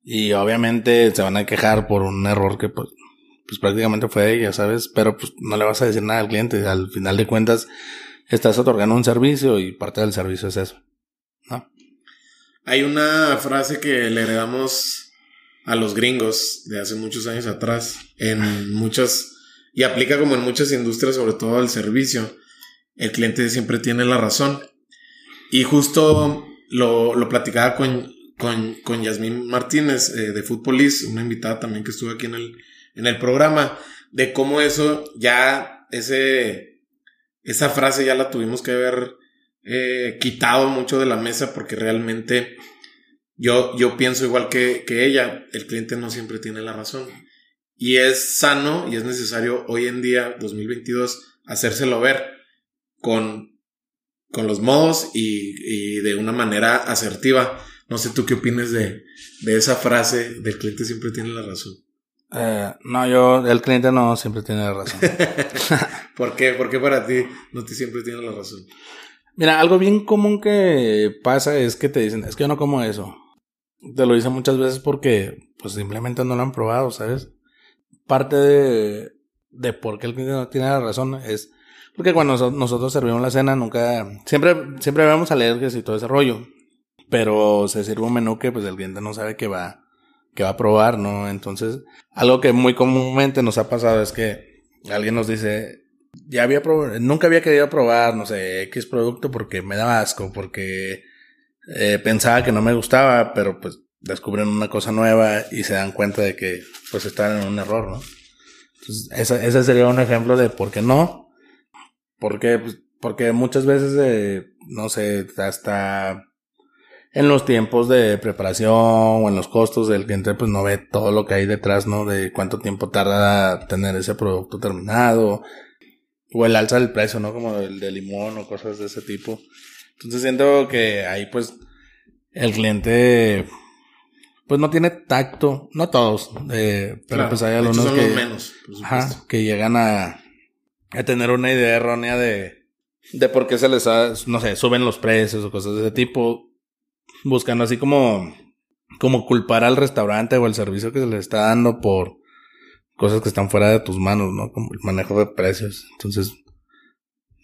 y obviamente se van a quejar por un error que pues, pues prácticamente fue ella, ¿sabes? Pero pues no le vas a decir nada al cliente. Al final de cuentas, estás otorgando un servicio y parte del servicio es eso, ¿no? Hay una frase que le heredamos a los gringos de hace muchos años atrás en muchas y aplica como en muchas industrias, sobre todo al servicio. El cliente siempre tiene la razón. Y justo lo, lo platicaba con, con, con Yasmín Martínez eh, de Footpolice, una invitada también que estuvo aquí en el, en el programa, de cómo eso ya, ese, esa frase ya la tuvimos que haber eh, quitado mucho de la mesa porque realmente yo, yo pienso igual que, que ella, el cliente no siempre tiene la razón. Y es sano y es necesario hoy en día, 2022, hacérselo ver con, con los modos y, de una manera asertiva. No sé tú qué opinas de, de esa frase del cliente siempre tiene la razón. Eh, no, yo, el cliente no siempre tiene la razón. ¿Por qué? ¿Por qué para ti no te siempre tiene la razón? Mira, algo bien común que pasa es que te dicen, es que yo no como eso. Te lo dicen muchas veces porque, pues simplemente no lo han probado, ¿sabes? Parte de, de por qué el cliente no tiene la razón es porque cuando nosotros servimos la cena nunca, siempre, siempre vamos alergias y todo ese rollo, pero se sirve un menú que pues el cliente no sabe que va, que va a probar, ¿no? Entonces, algo que muy comúnmente nos ha pasado es que alguien nos dice, ya había probado, nunca había querido probar, no sé, X producto porque me daba asco, porque eh, pensaba que no me gustaba, pero pues descubren una cosa nueva y se dan cuenta de que pues están en un error, ¿no? Entonces, ese sería un ejemplo de por qué no. Porque, pues, porque muchas veces, eh, no sé, hasta en los tiempos de preparación o en los costos del cliente, pues no ve todo lo que hay detrás, ¿no? De cuánto tiempo tarda tener ese producto terminado. O el alza del precio, ¿no? Como el de limón o cosas de ese tipo. Entonces siento que ahí pues el cliente pues no tiene tacto, no todos, eh, pero pues hay algunos que, menos, que llegan a, a tener una idea errónea de, de por qué se les ha, no sé, suben los precios o cosas de ese tipo, buscando así como, como culpar al restaurante o al servicio que se le está dando por cosas que están fuera de tus manos, ¿no? Como el manejo de precios. Entonces,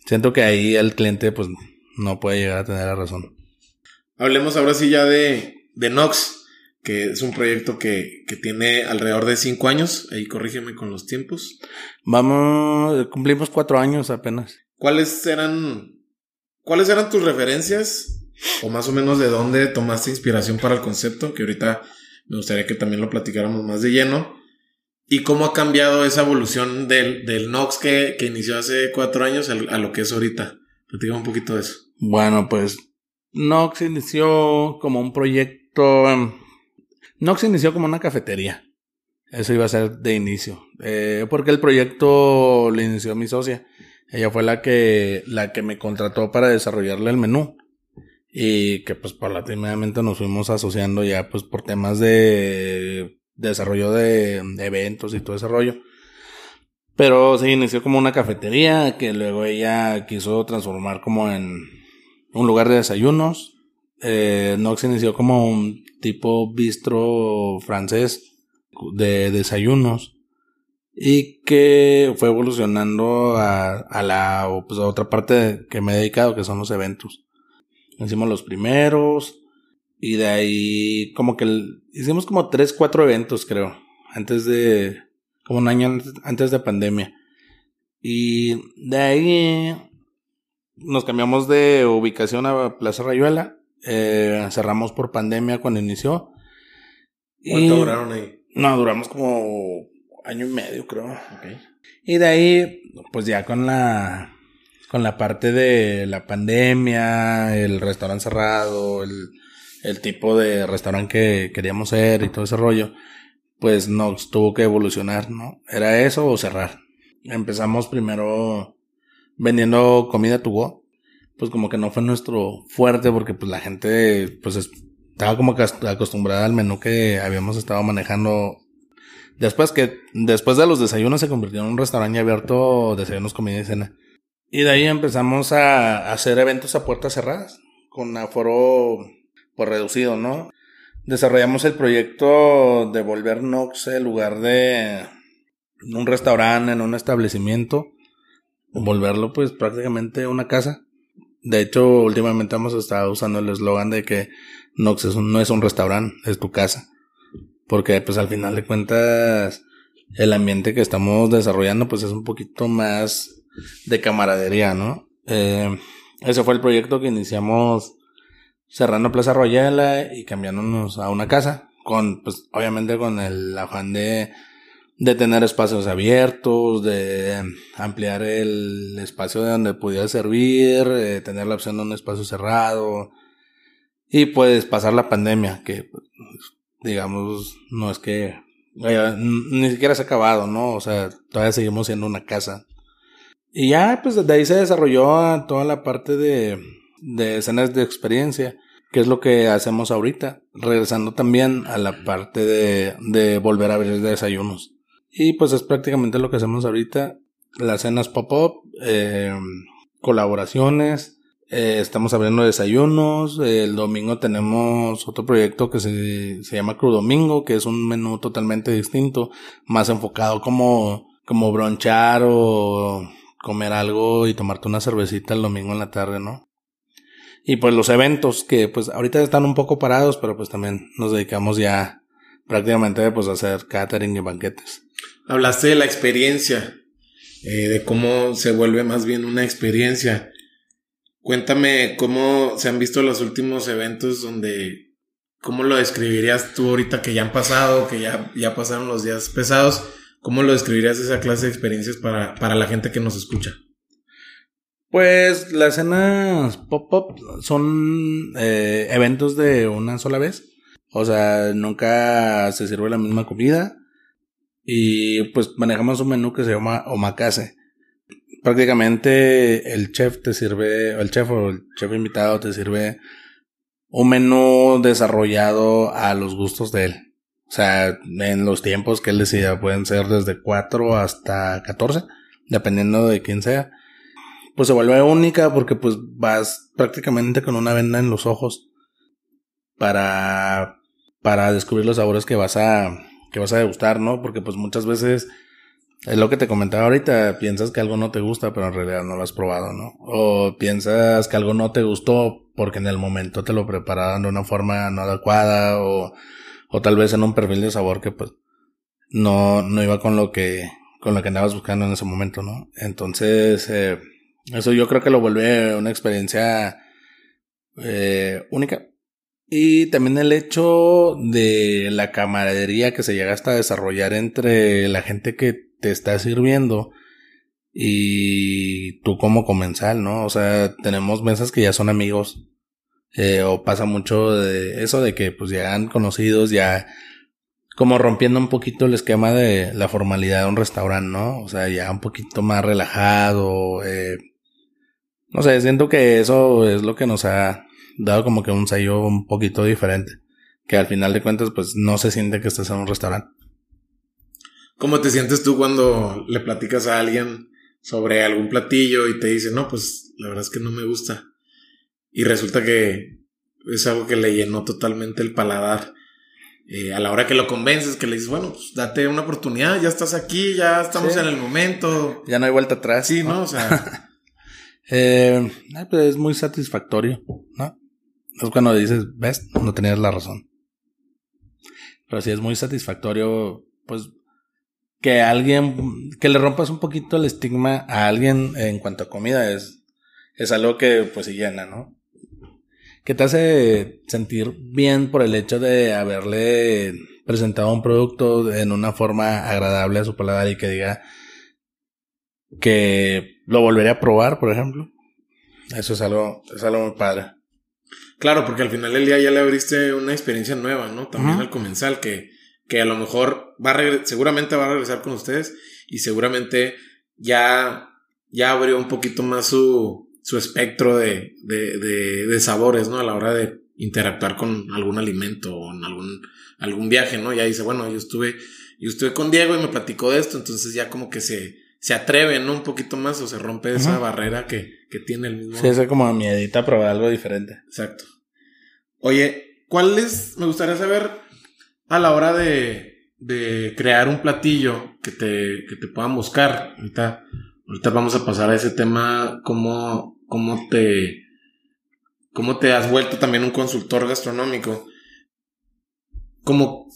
siento que ahí el cliente pues no puede llegar a tener la razón. Hablemos ahora sí ya de, de Nox que es un proyecto que, que, tiene alrededor de cinco años. Ahí corrígeme con los tiempos. Vamos, cumplimos cuatro años apenas. ¿Cuáles eran, cuáles eran tus referencias? O más o menos de dónde tomaste inspiración para el concepto, que ahorita me gustaría que también lo platicáramos más de lleno. ¿Y cómo ha cambiado esa evolución del, del Nox que, que inició hace cuatro años a, a lo que es ahorita? Platícame un poquito de eso. Bueno, pues Nox inició como un proyecto em, Nox inició como una cafetería. Eso iba a ser de inicio. Eh, porque el proyecto lo inició mi socia. Ella fue la que, la que me contrató para desarrollarle el menú. Y que pues paulatinamente nos fuimos asociando ya pues por temas de desarrollo de, eventos y todo ese rollo. Pero se inició como una cafetería que luego ella quiso transformar como en un lugar de desayunos. Eh, Nox inició como un tipo bistro francés de desayunos y que fue evolucionando a, a la pues, a otra parte que me he dedicado que son los eventos. Hicimos los primeros y de ahí como que hicimos como tres, cuatro eventos creo, antes de, como un año antes de pandemia. Y de ahí nos cambiamos de ubicación a Plaza Rayuela. Eh, cerramos por pandemia cuando inició. ¿Cuánto duraron ahí? No, duramos como año y medio, creo. Y de ahí, pues ya con la, con la parte de la pandemia, el restaurante cerrado, el, el tipo de restaurante que queríamos ser y todo ese rollo, pues nos tuvo que evolucionar, ¿no? Era eso o cerrar. Empezamos primero vendiendo comida to go, pues como que no fue nuestro fuerte porque pues la gente pues estaba como acostumbrada al menú que habíamos estado manejando Después que, después de los desayunos se convirtió en un restaurante abierto, desayunos, comida y cena. Y de ahí empezamos a, hacer eventos a puertas cerradas, con aforo pues reducido, ¿no? Desarrollamos el proyecto de volver Nox el lugar de un restaurante, en un establecimiento, volverlo pues prácticamente una casa. De hecho, últimamente hemos estado usando el eslogan de que Nox no es un restaurante, es tu casa. Porque pues al final de cuentas el ambiente que estamos desarrollando pues es un poquito más de camaradería, ¿no? Eh, ese fue el proyecto que iniciamos cerrando Plaza Royala y cambiándonos a una casa con pues obviamente con el afán de de tener espacios abiertos, de ampliar el espacio de donde pudiera servir, eh, tener la opción de un espacio cerrado y pues pasar la pandemia, que pues, digamos, no es que ni siquiera se ha acabado, ¿no? O sea, todavía seguimos siendo una casa. Y ya, pues de ahí se desarrolló toda la parte de, de escenas de experiencia, que es lo que hacemos ahorita, regresando también a la parte de, de volver a abrir desayunos. Y pues es prácticamente lo que hacemos ahorita, las cenas pop-up, eh, colaboraciones, eh, estamos abriendo desayunos. el domingo tenemos otro proyecto que se, se llama Cru Domingo, que es un menú totalmente distinto, más enfocado como, como bronchar o comer algo y tomarte una cervecita el domingo en la tarde, ¿no? Y pues los eventos que pues ahorita están un poco parados, pero pues también nos dedicamos ya prácticamente pues hacer catering y banquetes. Hablaste de la experiencia, eh, de cómo se vuelve más bien una experiencia. Cuéntame cómo se han visto los últimos eventos donde, ¿cómo lo describirías tú ahorita que ya han pasado, que ya, ya pasaron los días pesados? ¿Cómo lo describirías esa clase de experiencias para, para la gente que nos escucha? Pues las escenas pop-up son eh, eventos de una sola vez. O sea, nunca se sirve la misma comida. Y pues manejamos un menú que se llama omakase prácticamente el chef te sirve, el chef o el chef invitado te sirve un menú desarrollado a los gustos de él. O sea, en los tiempos que él decida, pueden ser desde 4 hasta 14, dependiendo de quién sea. Pues se vuelve única porque pues vas prácticamente con una venda en los ojos para, para descubrir los sabores que vas a, que vas a degustar, ¿no? Porque pues muchas veces es lo que te comentaba ahorita, piensas que algo no te gusta, pero en realidad no lo has probado, ¿no? O piensas que algo no te gustó porque en el momento te lo prepararon de una forma no adecuada o, o tal vez en un perfil de sabor que pues no, no iba con lo que, con lo que andabas buscando en ese momento, ¿no? Entonces, eh, eso yo creo que lo vuelve una experiencia eh, única. Y también el hecho de la camaradería que se llega hasta desarrollar entre la gente que te está sirviendo y tú como comensal, ¿no? O sea, tenemos mesas que ya son amigos. Eh, o pasa mucho de eso de que pues ya han conocidos, ya como rompiendo un poquito el esquema de la formalidad de un restaurante, ¿no? O sea, ya un poquito más relajado. Eh, no sé, siento que eso es lo que nos ha dado como que un sello un poquito diferente. que al final de cuentas pues no se siente que estás en un restaurante. ¿Cómo te sientes tú cuando le platicas a alguien sobre algún platillo y te dice, no, pues la verdad es que no me gusta? Y resulta que es algo que le llenó totalmente el paladar. Eh, a la hora que lo convences, que le dices, bueno, pues date una oportunidad, ya estás aquí, ya estamos en el momento. Ya no hay vuelta atrás. Sí, ¿no? O sea. eh, pues es muy satisfactorio, ¿no? Es cuando dices, ves, no tenías la razón. Pero sí es muy satisfactorio, pues, que alguien, que le rompas un poquito el estigma a alguien en cuanto a comida es, es algo que, pues, se llena, ¿no? que te hace sentir bien por el hecho de haberle presentado un producto en una forma agradable a su paladar y que diga que lo volvería a probar, por ejemplo. Eso es algo, es algo muy padre. Claro, porque al final del día ya le abriste una experiencia nueva, ¿no? También al comensal, que, que a lo mejor va a seguramente va a regresar con ustedes y seguramente ya, ya abrió un poquito más su, su espectro de, de, de, sabores, ¿no? A la hora de interactuar con algún alimento o en algún, algún viaje, ¿no? Ya dice, bueno, yo estuve, yo estuve con Diego y me platicó de esto, entonces ya como que se, se atreve, ¿no? Un poquito más o se rompe esa barrera que, que tiene el mismo. Sí, es como miedita probar algo diferente. Exacto. Oye, ¿cuáles me gustaría saber a la hora de, de crear un platillo que te, que te puedan buscar? Ahorita, ahorita vamos a pasar a ese tema, como cómo te, cómo te has vuelto también un consultor gastronómico. Como,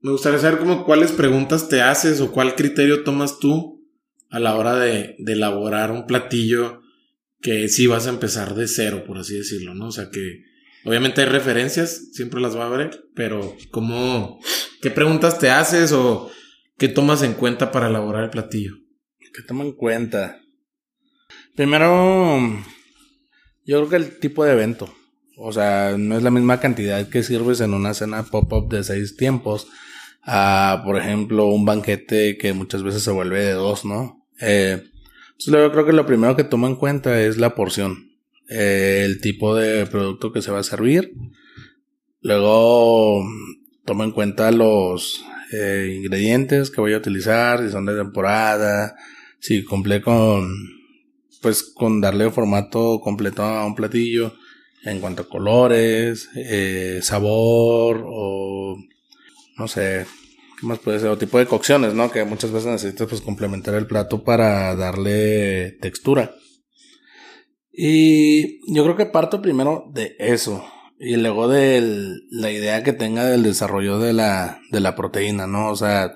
me gustaría saber como cuáles preguntas te haces o cuál criterio tomas tú a la hora de, de elaborar un platillo que sí vas a empezar de cero, por así decirlo, ¿no? O sea que obviamente hay referencias, siempre las va a haber, pero ¿cómo, qué preguntas te haces o qué tomas en cuenta para elaborar el platillo? ¿Qué tomo en cuenta? Primero, yo creo que el tipo de evento. O sea, no es la misma cantidad que sirves en una cena pop-up de seis tiempos a, por ejemplo, un banquete que muchas veces se vuelve de dos, ¿no? Eh, entonces creo que lo primero que tomo en cuenta es la porción, eh, el tipo de producto que se va a servir. Luego tomo en cuenta los eh, ingredientes que voy a utilizar, si son de temporada, si cumple con pues con darle formato completo a un platillo en cuanto a colores, eh, sabor o no sé, ¿qué más puede ser? O tipo de cocciones, ¿no? Que muchas veces necesitas pues complementar el plato para darle textura. Y yo creo que parto primero de eso. Y luego de la idea que tenga del desarrollo de la, de la proteína, ¿no? O sea,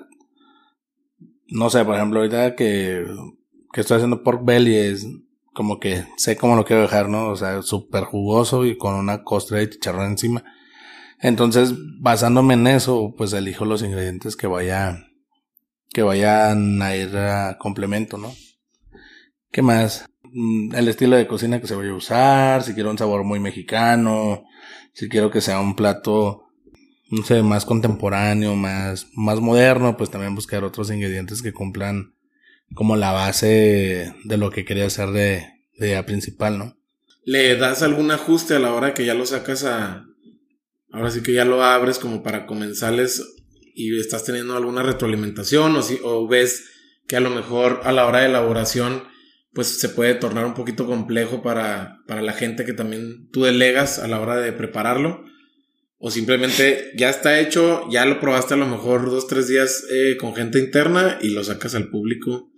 no sé, por ejemplo, ahorita que que estoy haciendo pork belly es como que sé cómo lo quiero dejar, ¿no? O sea, súper jugoso y con una costra de chicharrón encima. Entonces, basándome en eso, pues elijo los ingredientes que vaya, que vayan a ir a complemento, ¿no? ¿Qué más? Mm, el estilo de cocina que se vaya a usar, si quiero un sabor muy mexicano, si quiero que sea un plato, no sé, más contemporáneo, más, más moderno, pues también buscar otros ingredientes que cumplan como la base de lo que quería hacer de, de principal, ¿no? ¿Le das algún ajuste a la hora que ya lo sacas a... Ahora sí que ya lo abres como para comensales y estás teniendo alguna retroalimentación o, si, o ves que a lo mejor a la hora de elaboración pues se puede tornar un poquito complejo para, para la gente que también tú delegas a la hora de prepararlo o simplemente ya está hecho, ya lo probaste a lo mejor dos, tres días eh, con gente interna y lo sacas al público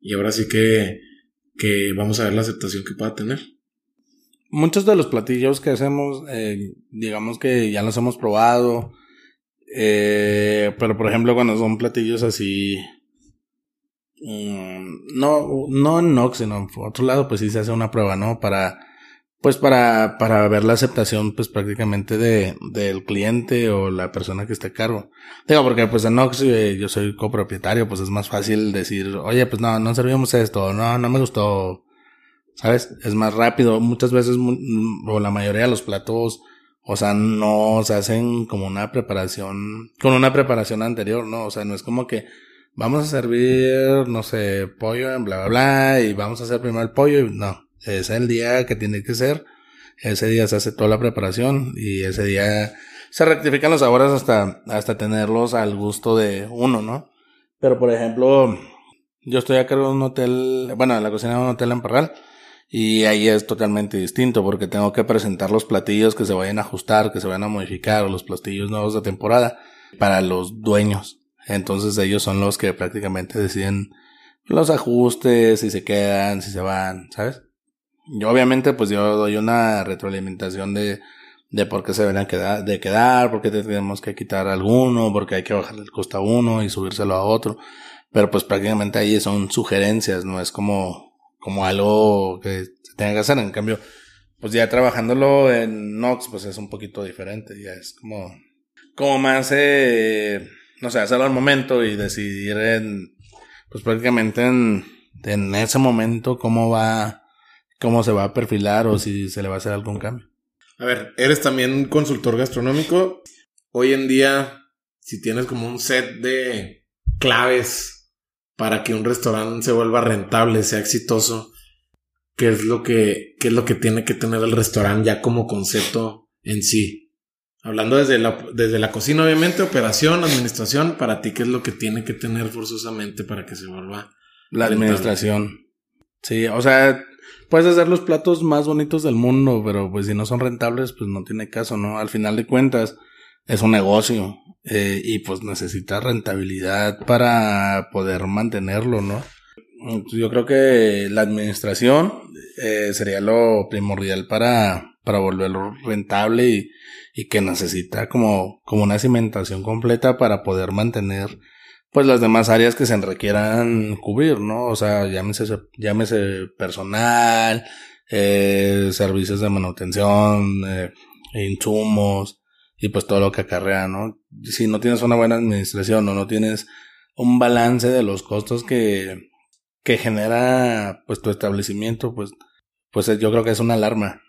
y ahora sí que, que vamos a ver la aceptación que pueda tener. Muchos de los platillos que hacemos, eh, digamos que ya los hemos probado, eh, pero por ejemplo cuando son platillos así, mm, no, no en Nox, sino en otro lado, pues sí se hace una prueba, ¿no? Para pues para, para ver la aceptación, pues prácticamente de, del cliente o la persona que esté a cargo. Digo, porque pues en Nox eh, yo soy copropietario, pues es más fácil decir, oye, pues no, no servimos esto, no, no me gustó, ¿sabes? Es más rápido. Muchas veces, o la mayoría de los platos, o sea, no se hacen como una preparación, con una preparación anterior, ¿no? O sea, no es como que vamos a servir, no sé, pollo en bla, bla, bla, y vamos a hacer primero el pollo, y no es el día que tiene que ser. Ese día se hace toda la preparación y ese día se rectifican los sabores hasta, hasta tenerlos al gusto de uno, ¿no? Pero por ejemplo, yo estoy a cargo de un hotel, bueno, en la cocina de un hotel en Parral. Y ahí es totalmente distinto porque tengo que presentar los platillos que se vayan a ajustar, que se vayan a modificar o los platillos nuevos de temporada para los dueños. Entonces ellos son los que prácticamente deciden los ajustes, si se quedan, si se van, ¿sabes? Yo obviamente pues yo doy una retroalimentación de, de por qué se deberían quedar, de quedar, por qué tenemos que quitar alguno, porque hay que bajarle el costo a uno y subírselo a otro. Pero pues prácticamente ahí son sugerencias, no es como, como algo que se tenga que hacer. En cambio, pues ya trabajándolo en Nox, pues es un poquito diferente, ya es como, como más, eh, no sé, hacerlo al momento y decidir en, pues prácticamente en, en ese momento cómo va, cómo se va a perfilar o si se le va a hacer algún cambio. A ver, eres también consultor gastronómico. Hoy en día, si tienes como un set de claves para que un restaurante se vuelva rentable, sea exitoso, ¿qué es lo que, qué es lo que tiene que tener el restaurante ya como concepto en sí? Hablando desde la, desde la cocina, obviamente, operación, administración, para ti, ¿qué es lo que tiene que tener forzosamente para que se vuelva? La administración. Sí, o sea, puedes hacer los platos más bonitos del mundo, pero pues si no son rentables, pues no tiene caso, ¿no? Al final de cuentas, es un negocio eh, y pues necesita rentabilidad para poder mantenerlo, ¿no? Yo creo que la administración eh, sería lo primordial para, para volverlo rentable y, y que necesita como, como una cimentación completa para poder mantener pues las demás áreas que se requieran cubrir, ¿no? O sea, llámese, llámese personal, eh, servicios de manutención, eh, insumos y pues todo lo que acarrea, ¿no? Si no tienes una buena administración o no tienes un balance de los costos que, que genera pues tu establecimiento, pues, pues yo creo que es una alarma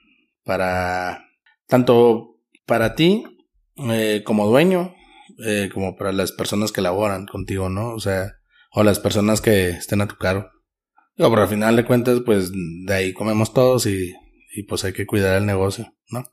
para tanto para ti eh, como dueño eh, como para las personas que laboran contigo, ¿no? O sea, o las personas que estén a tu cargo. Pero al final de cuentas, pues de ahí comemos todos y, y pues hay que cuidar el negocio, ¿no?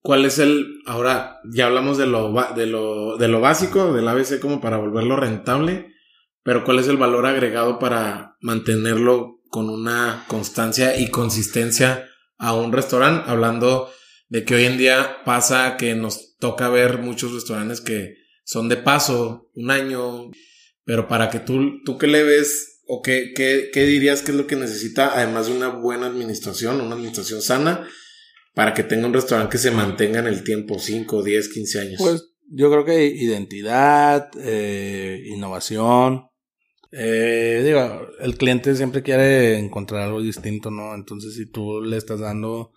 ¿Cuál es el, ahora ya hablamos de lo, de lo, de lo básico, del ABC como para volverlo rentable, pero cuál es el valor agregado para mantenerlo con una constancia y consistencia a un restaurante? Hablando de que hoy en día pasa que nos toca ver muchos restaurantes que son de paso, un año, pero para que tú, tú que le ves o qué, qué, qué dirías que es lo que necesita, además de una buena administración, una administración sana, para que tenga un restaurante que se mantenga en el tiempo, 5, 10, 15 años. Pues yo creo que identidad, eh, innovación. Eh, digo, el cliente siempre quiere encontrar algo distinto, ¿no? Entonces, si tú le estás dando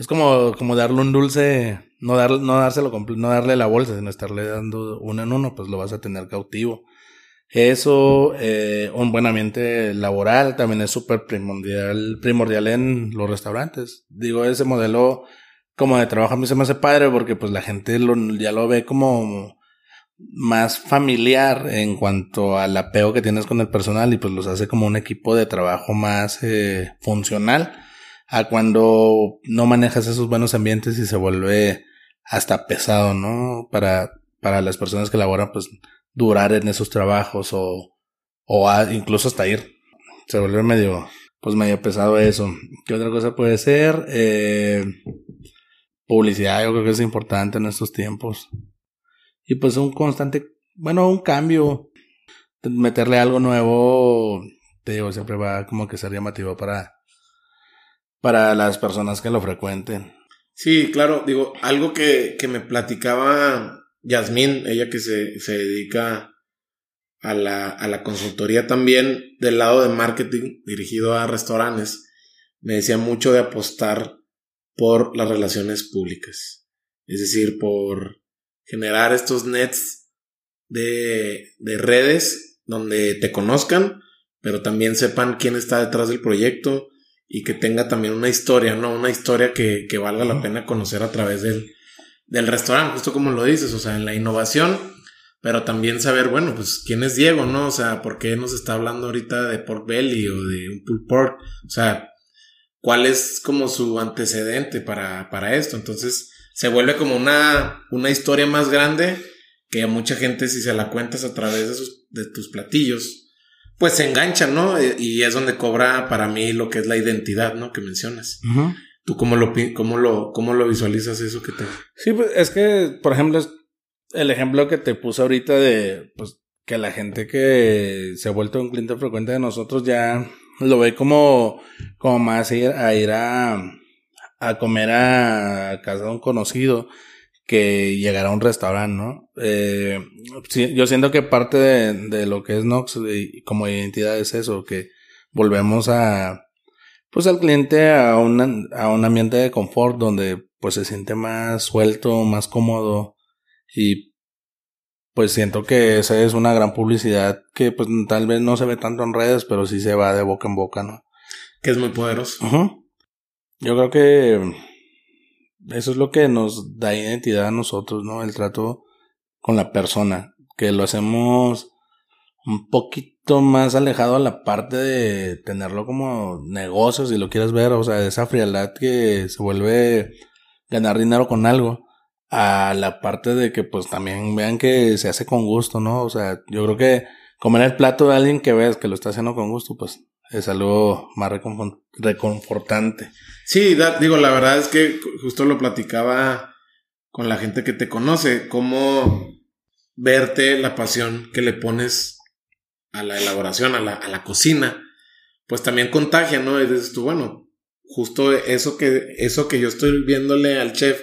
es como, como darle un dulce, no, dar, no, dárselo, no darle la bolsa, sino estarle dando uno en uno, pues lo vas a tener cautivo. Eso, eh, un buen ambiente laboral también es súper primordial, primordial en los restaurantes. Digo, ese modelo como de trabajo a mí se me hace padre porque pues la gente lo, ya lo ve como más familiar en cuanto al apego que tienes con el personal y pues los hace como un equipo de trabajo más eh, funcional a cuando no manejas esos buenos ambientes y se vuelve hasta pesado, ¿no? Para, para las personas que laboran, pues durar en esos trabajos o, o incluso hasta ir. Se vuelve medio, pues medio pesado eso. ¿Qué otra cosa puede ser? Eh, publicidad, yo creo que es importante en estos tiempos. Y pues un constante, bueno, un cambio. Meterle algo nuevo, te digo, siempre va como que ser llamativo para, para las personas que lo frecuenten. Sí, claro, digo, algo que, que me platicaba Yasmín, ella que se, se dedica a la, a la consultoría también del lado de marketing dirigido a restaurantes, me decía mucho de apostar por las relaciones públicas. Es decir, por generar estos nets de, de redes donde te conozcan, pero también sepan quién está detrás del proyecto, y que tenga también una historia, ¿no? Una historia que, que valga la pena conocer a través del, del restaurante, justo como lo dices, o sea, en la innovación, pero también saber, bueno, pues quién es Diego, ¿no? O sea, ¿por qué nos está hablando ahorita de pork belly o de un pulled pork? O sea, ¿cuál es como su antecedente para, para esto? Entonces, se vuelve como una, una historia más grande que a mucha gente si se la cuentas a través de, sus, de tus platillos, pues se engancha, ¿no? Y es donde cobra para mí lo que es la identidad, ¿no? Que mencionas. ¿Tú cómo lo, cómo, lo, cómo lo visualizas eso que te... Sí, pues es que, por ejemplo, el ejemplo que te puse ahorita de, pues, que la gente que se ha vuelto un cliente frecuente de nosotros ya lo ve como, como más ir a ir a, a comer a casa de un conocido que llegar a un restaurante, ¿no? Eh, yo siento que parte de, de lo que es Nox como identidad es eso, que volvemos a, pues al cliente a, una, a un ambiente de confort donde pues se siente más suelto, más cómodo y pues siento que esa es una gran publicidad que pues tal vez no se ve tanto en redes, pero sí se va de boca en boca, ¿no? Que es muy poderoso. Yo creo que eso es lo que nos da identidad a nosotros, ¿no? El trato con la persona, que lo hacemos un poquito más alejado a la parte de tenerlo como negocio, si lo quieres ver, o sea, esa frialdad que se vuelve ganar dinero con algo, a la parte de que pues también vean que se hace con gusto, ¿no? O sea, yo creo que comer el plato de alguien que ves que lo está haciendo con gusto, pues es algo más reconfortante. Sí, digo, la verdad es que justo lo platicaba con la gente que te conoce, cómo verte la pasión que le pones a la elaboración, a la, a la cocina, pues también contagia, ¿no? Y dices tú, bueno, justo eso que, eso que yo estoy viéndole al chef,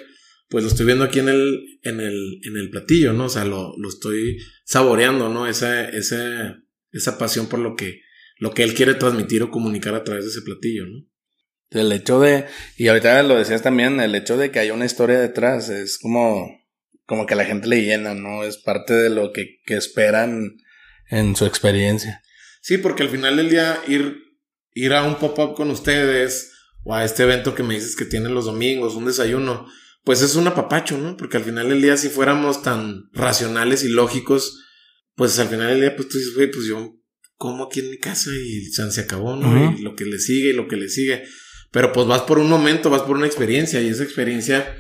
pues lo estoy viendo aquí en el, en el, en el platillo, ¿no? O sea, lo, lo estoy saboreando, ¿no? Esa, esa, esa pasión por lo que, lo que él quiere transmitir o comunicar a través de ese platillo, ¿no? El hecho de, y ahorita lo decías también, el hecho de que haya una historia detrás es como, como que la gente le llena, ¿no? Es parte de lo que, que esperan en su experiencia. Sí, porque al final del día ir, ir a un pop-up con ustedes o a este evento que me dices que tienen los domingos, un desayuno, pues es un apapacho, ¿no? Porque al final del día si fuéramos tan racionales y lógicos, pues al final del día pues tú dices, güey, pues yo como aquí en mi casa y se acabó, ¿no? Y lo que le sigue y lo que le sigue. Pero pues vas por un momento, vas por una experiencia y esa experiencia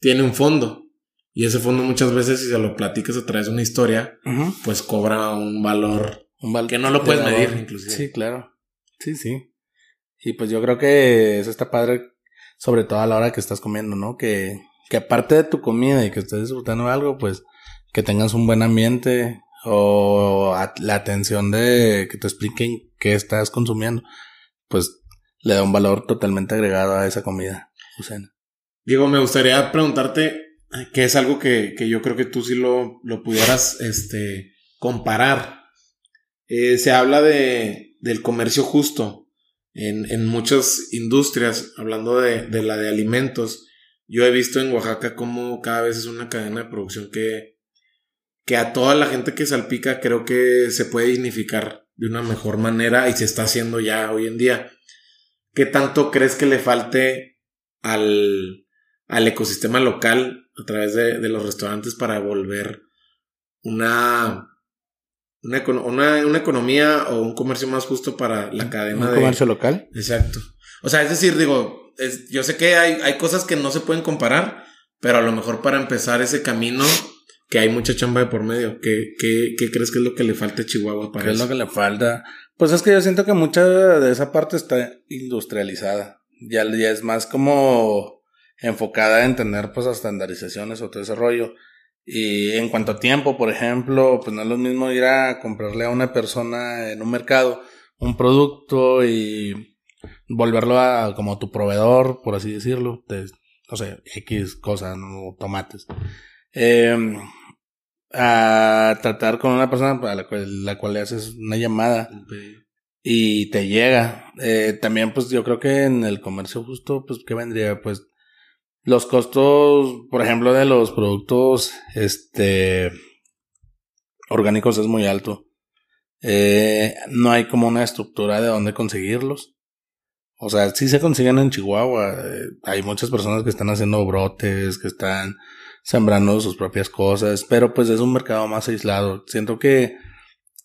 tiene un fondo. Y ese fondo muchas veces si se lo platicas a través de una historia, pues cobra un valor, un valor que no lo puedes medir inclusive. Sí, claro. Sí, sí. Y pues yo creo que eso está padre, sobre todo a la hora que estás comiendo, ¿no? Que, que aparte de tu comida y que estés disfrutando algo, pues que tengas un buen ambiente, o la atención de que te expliquen qué estás consumiendo, pues le da un valor totalmente agregado a esa comida. Diego, me gustaría preguntarte que es algo que, que, yo creo que tú sí lo, lo pudieras este, comparar. Eh, se habla de, del comercio justo en, en muchas industrias, hablando de, de la de alimentos. Yo he visto en Oaxaca cómo cada vez es una cadena de producción que, que a toda la gente que salpica creo que se puede dignificar de una mejor manera y se está haciendo ya hoy en día. ¿Qué tanto crees que le falte al, al ecosistema local a través de, de, los restaurantes para volver una, una, una, economía o un comercio más justo para la cadena ¿Un comercio local? Exacto. O sea, es decir, digo, yo sé que hay, hay cosas que no se pueden comparar, pero a lo mejor para empezar ese camino que hay mucha chamba de por medio. ¿Qué, qué, qué crees que es lo que le falta a Chihuahua para ¿Qué es lo que le falta? Pues es que yo siento que mucha de esa parte está industrializada. Ya, ya es más como enfocada en tener pues estandarizaciones o todo ese rollo. Y en cuanto a tiempo, por ejemplo, pues no es lo mismo ir a comprarle a una persona en un mercado un producto y volverlo a como tu proveedor, por así decirlo, de, no sé, X cosas, ¿no? tomates. Eh, a tratar con una persona a la cual, la cual le haces una llamada y te llega. Eh, también, pues yo creo que en el comercio justo, pues, ¿qué vendría? Pues los costos, por ejemplo, de los productos este orgánicos es muy alto. Eh, no hay como una estructura de dónde conseguirlos. O sea, sí se consiguen en Chihuahua. Eh, hay muchas personas que están haciendo brotes, que están sembrando sus propias cosas, pero pues es un mercado más aislado. Siento que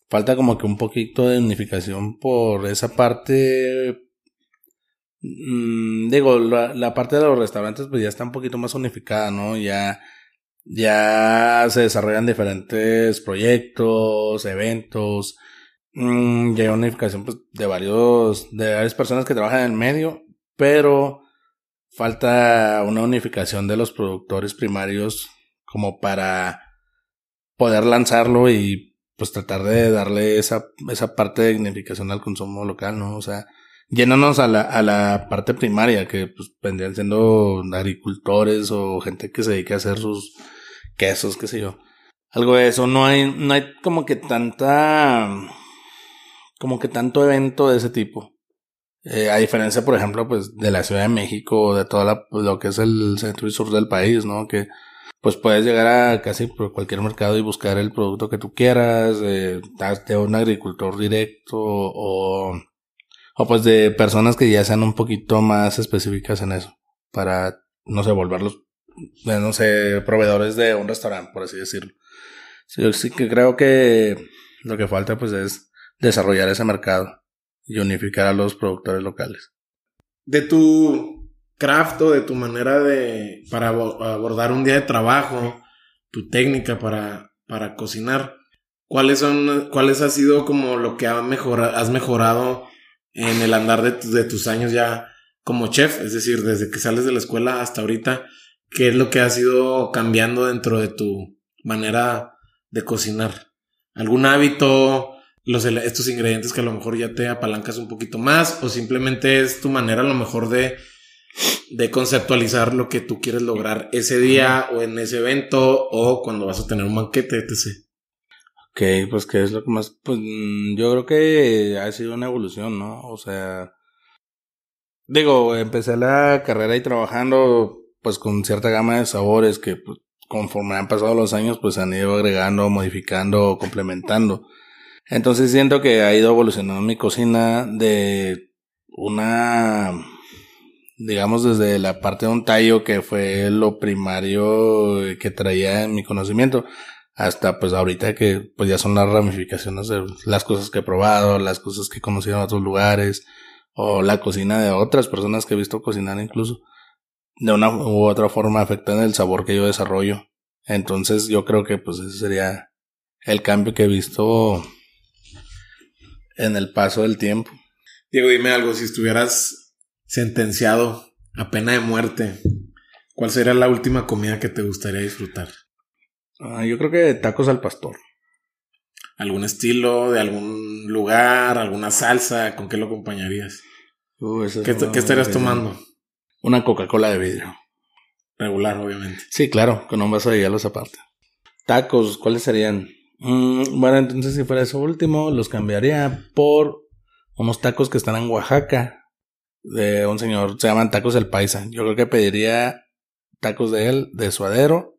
falta como que un poquito de unificación por esa parte mm, digo, la, la, parte de los restaurantes pues ya está un poquito más unificada, ¿no? Ya, ya se desarrollan diferentes proyectos, eventos, mmm, ya hay unificación pues, de varios, de varias personas que trabajan en el medio, pero falta una unificación de los productores primarios como para poder lanzarlo y pues tratar de darle esa, esa parte de dignificación al consumo local, ¿no? O sea, llénanos a la, a la parte primaria, que pues vendrían siendo agricultores o gente que se dedique a hacer sus quesos, qué sé yo. Algo de eso, no hay, no hay como que tanta, como que tanto evento de ese tipo. Eh, a diferencia, por ejemplo, pues de la Ciudad de México, de todo lo que es el centro y sur del país, ¿no? Que pues puedes llegar a casi por cualquier mercado y buscar el producto que tú quieras, eh, de un agricultor directo o, o pues de personas que ya sean un poquito más específicas en eso, para, no sé, volverlos, no sé, proveedores de un restaurante, por así decirlo. yo sí que creo que lo que falta pues es desarrollar ese mercado y unificar a los productores locales. De tu craft o de tu manera de para abordar un día de trabajo, tu técnica para, para cocinar. ¿Cuáles son, cuáles ha sido como lo que ha mejorado, has mejorado en el andar de, tus años ya como chef? Es decir, desde que sales de la escuela hasta ahorita, ¿qué es lo que ha sido cambiando dentro de tu manera de cocinar? ¿Algún hábito? Los, estos ingredientes que a lo mejor ya te apalancas un poquito más o simplemente es tu manera a lo mejor de de conceptualizar lo que tú quieres lograr ese día o en ese evento o cuando vas a tener un banquete, etc. Ok, pues que es lo que más, pues mm, yo creo que ha sido una evolución, ¿no? O sea, digo, empecé la carrera y trabajando pues con cierta gama de sabores que pues, conforme han pasado los años pues han ido agregando, modificando, complementando. Entonces siento que ha ido evolucionando mi cocina de una digamos desde la parte de un tallo que fue lo primario que traía en mi conocimiento hasta pues ahorita que pues ya son las ramificaciones de las cosas que he probado, las cosas que he conocido en otros lugares o la cocina de otras personas que he visto cocinar incluso de una u otra forma afectan el sabor que yo desarrollo. Entonces yo creo que pues ese sería el cambio que he visto en el paso del tiempo. Diego, dime algo, si estuvieras sentenciado a pena de muerte, ¿cuál sería la última comida que te gustaría disfrutar? Ah, yo creo que tacos al pastor. ¿Algún estilo de algún lugar, alguna salsa? ¿Con qué lo acompañarías? Uh, ¿Qué, estarías tomando? Una Coca-Cola de vidrio. Regular, obviamente. Sí, claro, con un vaso de hielos aparte. Tacos, ¿cuáles serían? Mm, bueno, entonces si fuera eso último, los cambiaría por unos tacos que están en Oaxaca de un señor, se llaman tacos del paisa. Yo creo que pediría tacos de él, de suadero,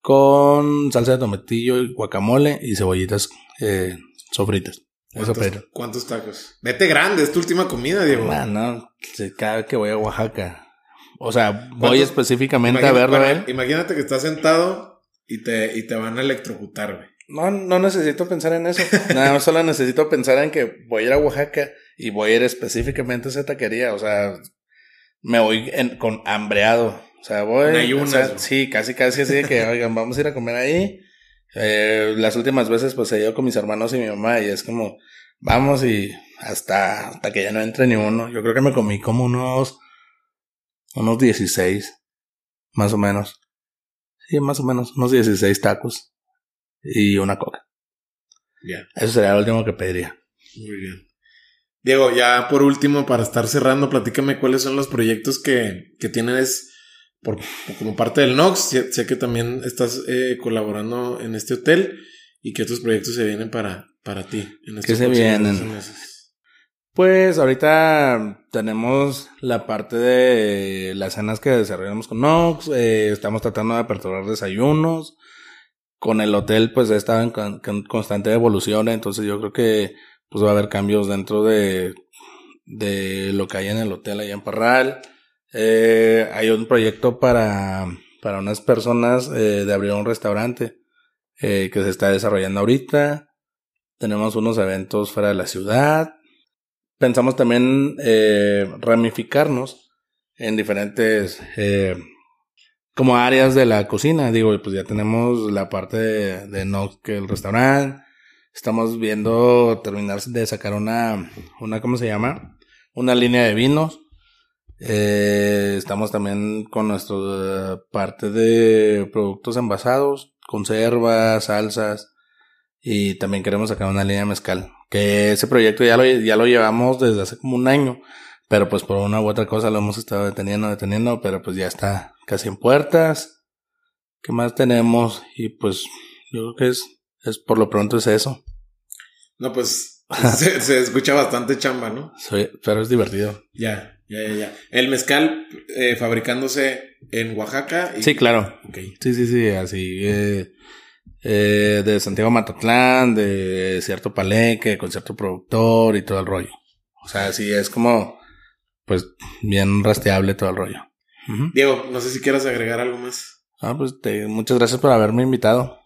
con salsa de tomatillo, guacamole y cebollitas eh, sofritas. Eso ¿Cuántos, ¿Cuántos tacos? Vete grande, es tu última comida, Diego. Ah, no, cada vez que voy a Oaxaca. O sea, voy específicamente a verlo a él. Imagínate que estás sentado y te, y te van a electrocutar, güey. No, no necesito pensar en eso. Nada más solo necesito pensar en que voy a ir a Oaxaca y voy a ir específicamente a esa taquería. O sea, me voy con hambreado. O sea, voy. O sí, casi, casi así de que, oigan, vamos a ir a comer ahí. Eh, las últimas veces, pues he ido con mis hermanos y mi mamá y es como, vamos y hasta, hasta que ya no entre ni uno. Yo creo que me comí como unos, unos 16, más o menos. Sí, más o menos, unos 16 tacos y una coca. Ya. Eso sería lo último que pediría. Muy bien. Diego, ya por último, para estar cerrando, platícame cuáles son los proyectos que, que tienes por, como parte del NOX. Sé, que también estás eh, colaborando en este hotel y qué otros proyectos se vienen para, para ti. En ¿Qué se vienen? Pues ahorita tenemos la parte de las cenas que desarrollamos con Nox, eh, estamos tratando de aperturar desayunos, con el hotel pues estado en constante evolución, entonces yo creo que pues va a haber cambios dentro de, de lo que hay en el hotel allá en Parral. Eh, hay un proyecto para, para unas personas eh, de abrir un restaurante eh, que se está desarrollando ahorita. Tenemos unos eventos fuera de la ciudad. pensamos también eh, ramificarnos en diferentes eh, como áreas de la cocina. Digo, pues ya tenemos la parte de, de no que el restaurante. Estamos viendo terminar de sacar una, una, ¿cómo se llama? Una línea de vinos. Eh, estamos también con nuestra parte de productos envasados, conservas, salsas. Y también queremos sacar una línea mezcal. Que ese proyecto ya lo, ya lo llevamos desde hace como un año. Pero pues por una u otra cosa lo hemos estado deteniendo, deteniendo. Pero pues ya está casi en puertas. ¿Qué más tenemos? Y pues yo creo que es, es por lo pronto es eso. No, pues se, escucha bastante chamba, ¿no? pero es divertido. Ya, ya, ya, ya. El mezcal eh, fabricándose en Oaxaca. Sí, claro. Sí, sí, sí, así. Eh, eh, de Santiago Matatlán, de cierto palenque, con cierto productor y todo el rollo. O sea, sí, es como, pues, bien rastreable todo el rollo. Diego, no sé si quieras agregar algo más. Ah, pues muchas gracias por haberme invitado.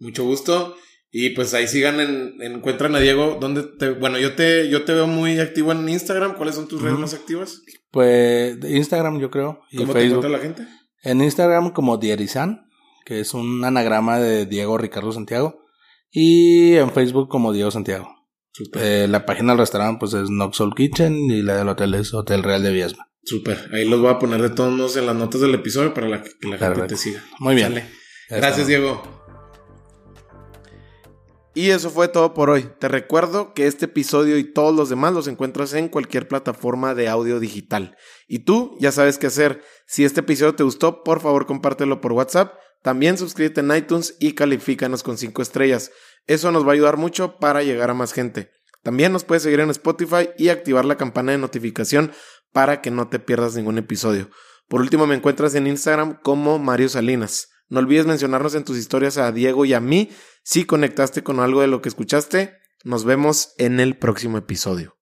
Mucho gusto. Y pues ahí sigan, en, encuentran a Diego. ¿Dónde te, bueno, yo te, yo te veo muy activo en Instagram. ¿Cuáles son tus redes más activas? Pues Instagram, yo creo. ¿Cómo te encuentra la gente? En Instagram como Dierizan que es un anagrama de Diego Ricardo Santiago. Y en Facebook como Diego Santiago. Eh, la página del restaurante pues es Noxol Kitchen y la del hotel es Hotel Real de Viesma. Súper. Ahí los voy a poner de todos modos en las notas del episodio para la, que la gente te siga. Muy bien. Gracias, Diego. Y eso fue todo por hoy. Te recuerdo que este episodio y todos los demás los encuentras en cualquier plataforma de audio digital. Y tú ya sabes qué hacer. Si este episodio te gustó, por favor compártelo por WhatsApp también suscríbete en iTunes y califícanos con 5 estrellas. Eso nos va a ayudar mucho para llegar a más gente. También nos puedes seguir en Spotify y activar la campana de notificación para que no te pierdas ningún episodio. Por último, me encuentras en Instagram como Mario Salinas. No olvides mencionarnos en tus historias a Diego y a mí si conectaste con algo de lo que escuchaste. Nos vemos en el próximo episodio.